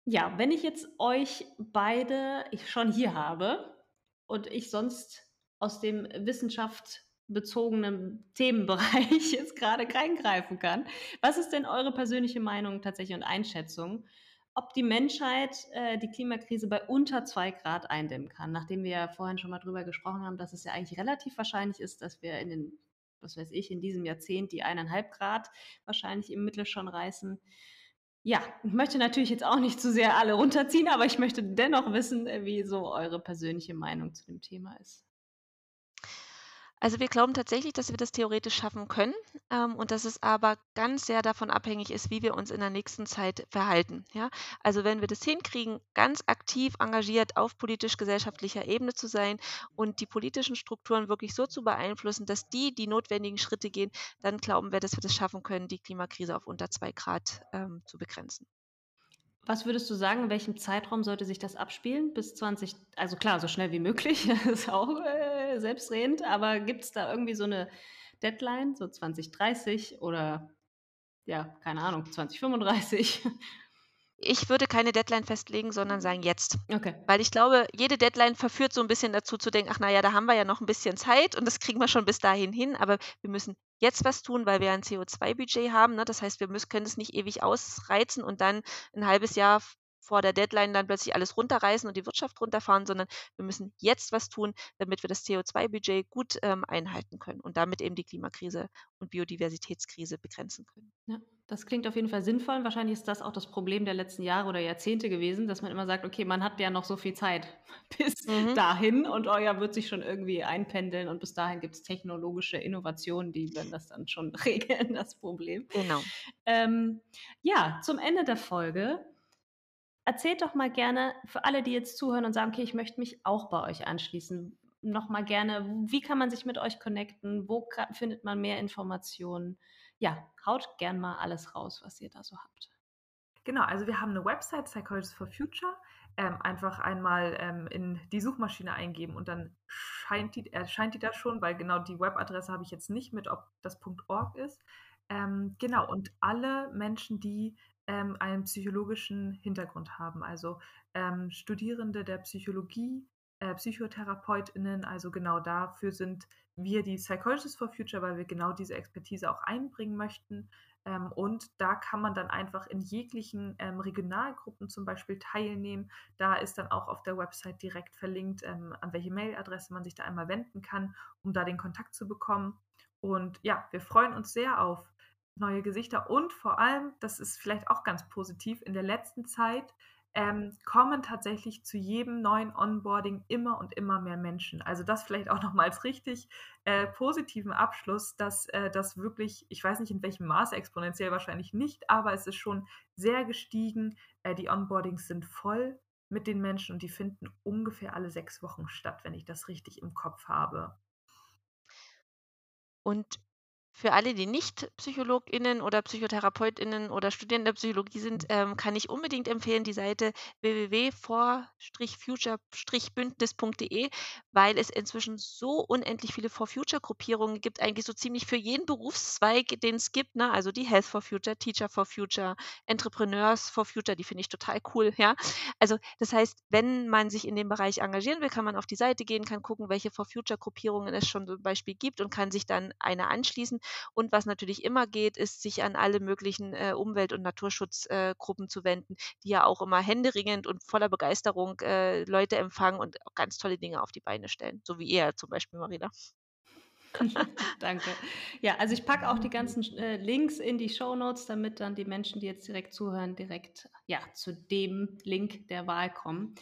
[SPEAKER 1] Ja, wenn ich jetzt euch beide schon hier habe und ich sonst aus dem Wissenschaft bezogenen Themenbereich jetzt gerade reingreifen kann. Was ist denn eure persönliche Meinung tatsächlich und Einschätzung, ob die Menschheit äh, die Klimakrise bei unter zwei Grad eindämmen kann? Nachdem wir ja vorhin schon mal drüber gesprochen haben, dass es ja eigentlich relativ wahrscheinlich ist, dass wir in den, was weiß ich, in diesem Jahrzehnt die eineinhalb Grad wahrscheinlich im Mittel schon reißen. Ja, ich möchte natürlich jetzt auch nicht zu sehr alle runterziehen, aber ich möchte dennoch wissen, äh, wie so eure persönliche Meinung zu dem Thema ist.
[SPEAKER 3] Also wir glauben tatsächlich, dass wir das theoretisch schaffen können ähm, und dass es aber ganz sehr davon abhängig ist, wie wir uns in der nächsten Zeit verhalten. Ja? Also wenn wir das hinkriegen, ganz aktiv engagiert auf politisch-gesellschaftlicher Ebene zu sein und die politischen Strukturen wirklich so zu beeinflussen, dass die die notwendigen Schritte gehen, dann glauben wir, dass wir das schaffen können, die Klimakrise auf unter zwei Grad ähm, zu begrenzen.
[SPEAKER 1] Was würdest du sagen, in welchem Zeitraum sollte sich das abspielen? Bis 20, also klar, so schnell wie möglich, das ist auch äh, selbstredend, aber gibt es da irgendwie so eine Deadline, so 2030 oder ja, keine Ahnung, 2035?
[SPEAKER 3] Ich würde keine Deadline festlegen, sondern sagen jetzt.
[SPEAKER 1] Okay.
[SPEAKER 3] Weil ich glaube, jede Deadline verführt so ein bisschen dazu zu denken, ach naja, da haben wir ja noch ein bisschen Zeit und das kriegen wir schon bis dahin hin, aber wir müssen jetzt was tun, weil wir ein CO2-Budget haben. Ne? Das heißt, wir müssen, können es nicht ewig ausreizen und dann ein halbes Jahr vor der Deadline dann plötzlich alles runterreißen und die Wirtschaft runterfahren, sondern wir müssen jetzt was tun, damit wir das CO2-Budget gut ähm, einhalten können und damit eben die Klimakrise und Biodiversitätskrise begrenzen können.
[SPEAKER 1] Ja, Das klingt auf jeden Fall sinnvoll. Wahrscheinlich ist das auch das Problem der letzten Jahre oder Jahrzehnte gewesen, dass man immer sagt, okay, man hat ja noch so viel Zeit bis mhm. dahin und euer wird sich schon irgendwie einpendeln und bis dahin gibt es technologische Innovationen, die werden das dann schon regeln, das Problem.
[SPEAKER 3] Genau.
[SPEAKER 1] Ähm, ja, zum Ende der Folge. Erzählt doch mal gerne für alle, die jetzt zuhören und sagen, okay, ich möchte mich auch bei euch anschließen. Noch mal gerne, wie kann man sich mit euch connecten? Wo findet man mehr Informationen? ja, haut gern mal alles raus, was ihr da so habt.
[SPEAKER 2] Genau, also wir haben eine Website, Psychologists for Future. Ähm, einfach einmal ähm, in die Suchmaschine eingeben und dann scheint die, erscheint die da schon, weil genau die Webadresse habe ich jetzt nicht mit, ob das .org ist. Ähm, genau, und alle Menschen, die ähm, einen psychologischen Hintergrund haben, also ähm, Studierende der Psychologie, äh, PsychotherapeutInnen, also genau dafür sind wir die Psychologists for Future, weil wir genau diese Expertise auch einbringen möchten. Ähm, und da kann man dann einfach in jeglichen ähm, Regionalgruppen zum Beispiel teilnehmen. Da ist dann auch auf der Website direkt verlinkt, ähm, an welche Mailadresse man sich da einmal wenden kann, um da den Kontakt zu bekommen. Und ja, wir freuen uns sehr auf neue Gesichter und vor allem, das ist vielleicht auch ganz positiv, in der letzten Zeit ähm, kommen tatsächlich zu jedem neuen Onboarding immer und immer mehr Menschen. Also das vielleicht auch nochmal als richtig äh, positiven Abschluss, dass äh, das wirklich, ich weiß nicht in welchem Maße, exponentiell wahrscheinlich nicht, aber es ist schon sehr gestiegen. Äh, die Onboardings sind voll mit den Menschen und die finden ungefähr alle sechs Wochen statt, wenn ich das richtig im Kopf habe.
[SPEAKER 3] Und für alle, die nicht PsychologInnen oder PsychotherapeutInnen oder Studierende der Psychologie sind, mhm. ähm, kann ich unbedingt empfehlen die Seite www.for-future-bündnis.de, weil es inzwischen so unendlich viele For-Future-Gruppierungen gibt, eigentlich so ziemlich für jeden Berufszweig, den es gibt, ne? also die Health for Future, Teacher for Future, Entrepreneurs for Future, die finde ich total cool, ja. Also das heißt, wenn man sich in dem Bereich engagieren will, kann man auf die Seite gehen, kann gucken, welche For-Future-Gruppierungen es schon zum Beispiel gibt und kann sich dann eine anschließen. Und was natürlich immer geht, ist, sich an alle möglichen äh, Umwelt- und Naturschutzgruppen äh, zu wenden, die ja auch immer händeringend und voller Begeisterung äh, Leute empfangen und auch ganz tolle Dinge auf die Beine stellen. So wie ihr zum Beispiel, Marina.
[SPEAKER 1] Danke. Ja, also ich packe auch die ganzen äh, Links in die Show Notes, damit dann die Menschen, die jetzt direkt zuhören, direkt ja, zu dem Link der Wahl kommen.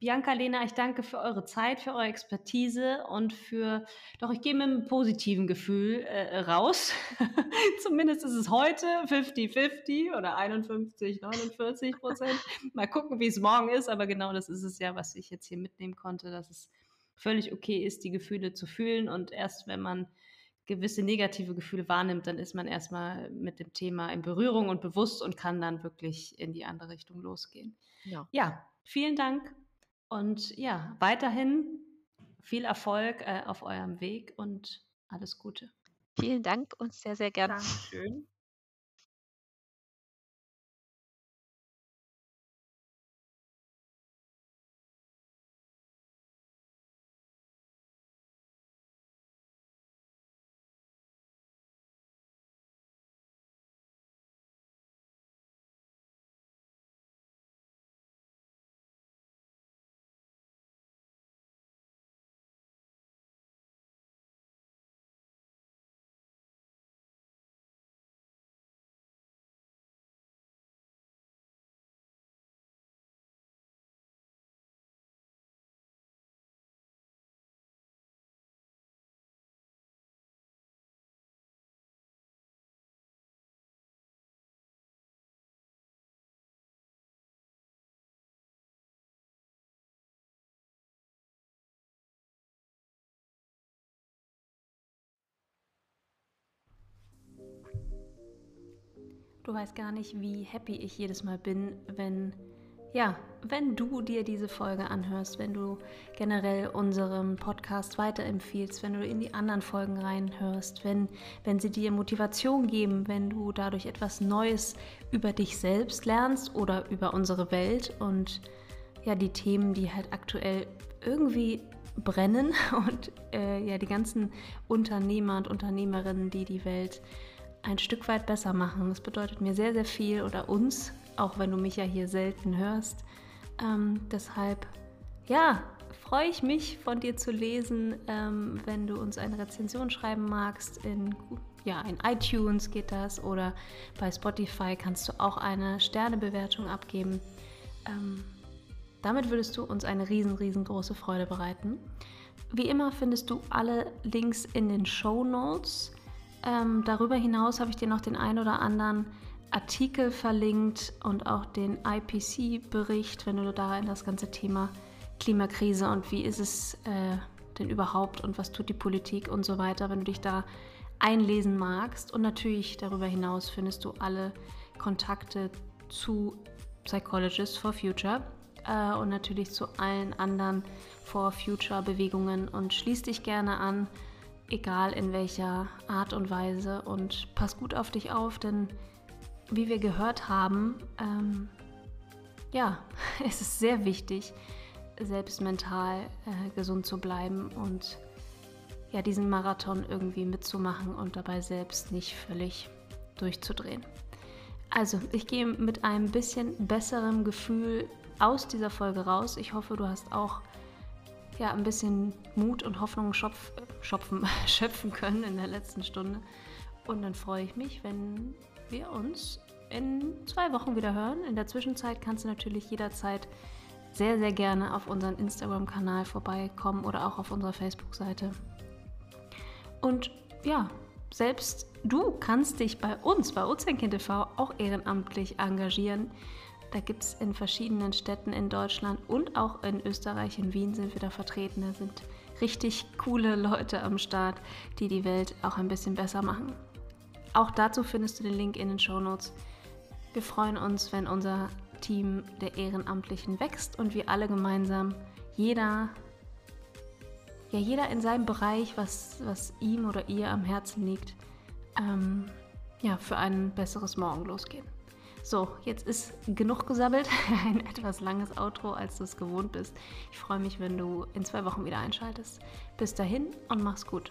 [SPEAKER 1] Bianca, Lena, ich danke für eure Zeit, für eure Expertise und für, doch ich gehe mit einem positiven Gefühl äh, raus. Zumindest ist es heute 50-50 oder 51, 49 Prozent. Mal gucken, wie es morgen ist, aber genau das ist es ja, was ich jetzt hier mitnehmen konnte, dass es völlig okay ist, die Gefühle zu fühlen. Und erst wenn man gewisse negative Gefühle wahrnimmt, dann ist man erstmal mit dem Thema in Berührung und bewusst und kann dann wirklich in die andere Richtung losgehen. Ja, ja vielen Dank und ja, weiterhin viel Erfolg äh, auf eurem Weg und alles Gute.
[SPEAKER 3] Vielen Dank und sehr, sehr gerne.
[SPEAKER 2] Dankeschön.
[SPEAKER 1] Du weißt gar nicht, wie happy ich jedes Mal bin, wenn ja, wenn du dir diese Folge anhörst, wenn du generell unseren Podcast weiterempfiehlst, wenn du in die anderen Folgen reinhörst, wenn, wenn sie dir Motivation geben, wenn du dadurch etwas Neues über dich selbst lernst oder über unsere Welt und ja, die Themen, die halt aktuell irgendwie brennen und äh, ja, die ganzen Unternehmer und Unternehmerinnen, die die Welt ein Stück weit besser machen. Das bedeutet mir sehr, sehr viel oder uns, auch wenn du mich ja hier selten hörst. Ähm, deshalb, ja, freue ich mich von dir zu lesen, ähm, wenn du uns eine Rezension schreiben magst in ja, in iTunes geht das oder bei Spotify kannst du auch eine Sternebewertung abgeben. Ähm, damit würdest du uns eine riesen, riesengroße Freude bereiten. Wie immer findest du alle Links in den Show Notes. Ähm, darüber hinaus habe ich dir noch den ein oder anderen Artikel verlinkt und auch den IPC-Bericht, wenn du da in das ganze Thema Klimakrise und wie ist es äh, denn überhaupt und was tut die Politik und so weiter, wenn du dich da einlesen magst. Und natürlich darüber hinaus findest du alle Kontakte zu Psychologists for Future äh, und natürlich zu allen anderen For Future Bewegungen und schließ dich gerne an, egal in welcher Art und Weise und pass gut auf dich auf, denn wie wir gehört haben, ähm, ja, es ist sehr wichtig, selbst mental äh, gesund zu bleiben und ja, diesen Marathon irgendwie mitzumachen und dabei selbst nicht völlig durchzudrehen. Also, ich gehe mit einem bisschen besserem Gefühl aus dieser Folge raus. Ich hoffe, du hast auch ja, ein bisschen Mut und Hoffnung schopf, schopfen, schöpfen können in der letzten Stunde. Und dann freue ich mich, wenn wir uns in zwei Wochen wieder hören. In der Zwischenzeit kannst du natürlich jederzeit sehr, sehr gerne auf unseren Instagram-Kanal vorbeikommen oder auch auf unserer Facebook-Seite. Und ja, selbst du kannst dich bei uns, bei Ozeankind TV, auch ehrenamtlich engagieren. Da gibt es in verschiedenen Städten in Deutschland und auch in Österreich, in Wien sind wir da vertreten. Da sind richtig coole Leute am Start, die die Welt auch ein bisschen besser machen. Auch dazu findest du den Link in den Show Notes. Wir freuen uns, wenn unser Team der Ehrenamtlichen wächst und wir alle gemeinsam, jeder, ja, jeder in seinem Bereich, was, was ihm oder ihr am Herzen liegt, ähm, ja, für ein besseres Morgen losgehen. So, jetzt ist genug gesabbelt. Ein etwas langes Outro, als du es gewohnt bist. Ich freue mich, wenn du in zwei Wochen wieder einschaltest. Bis dahin und mach's gut.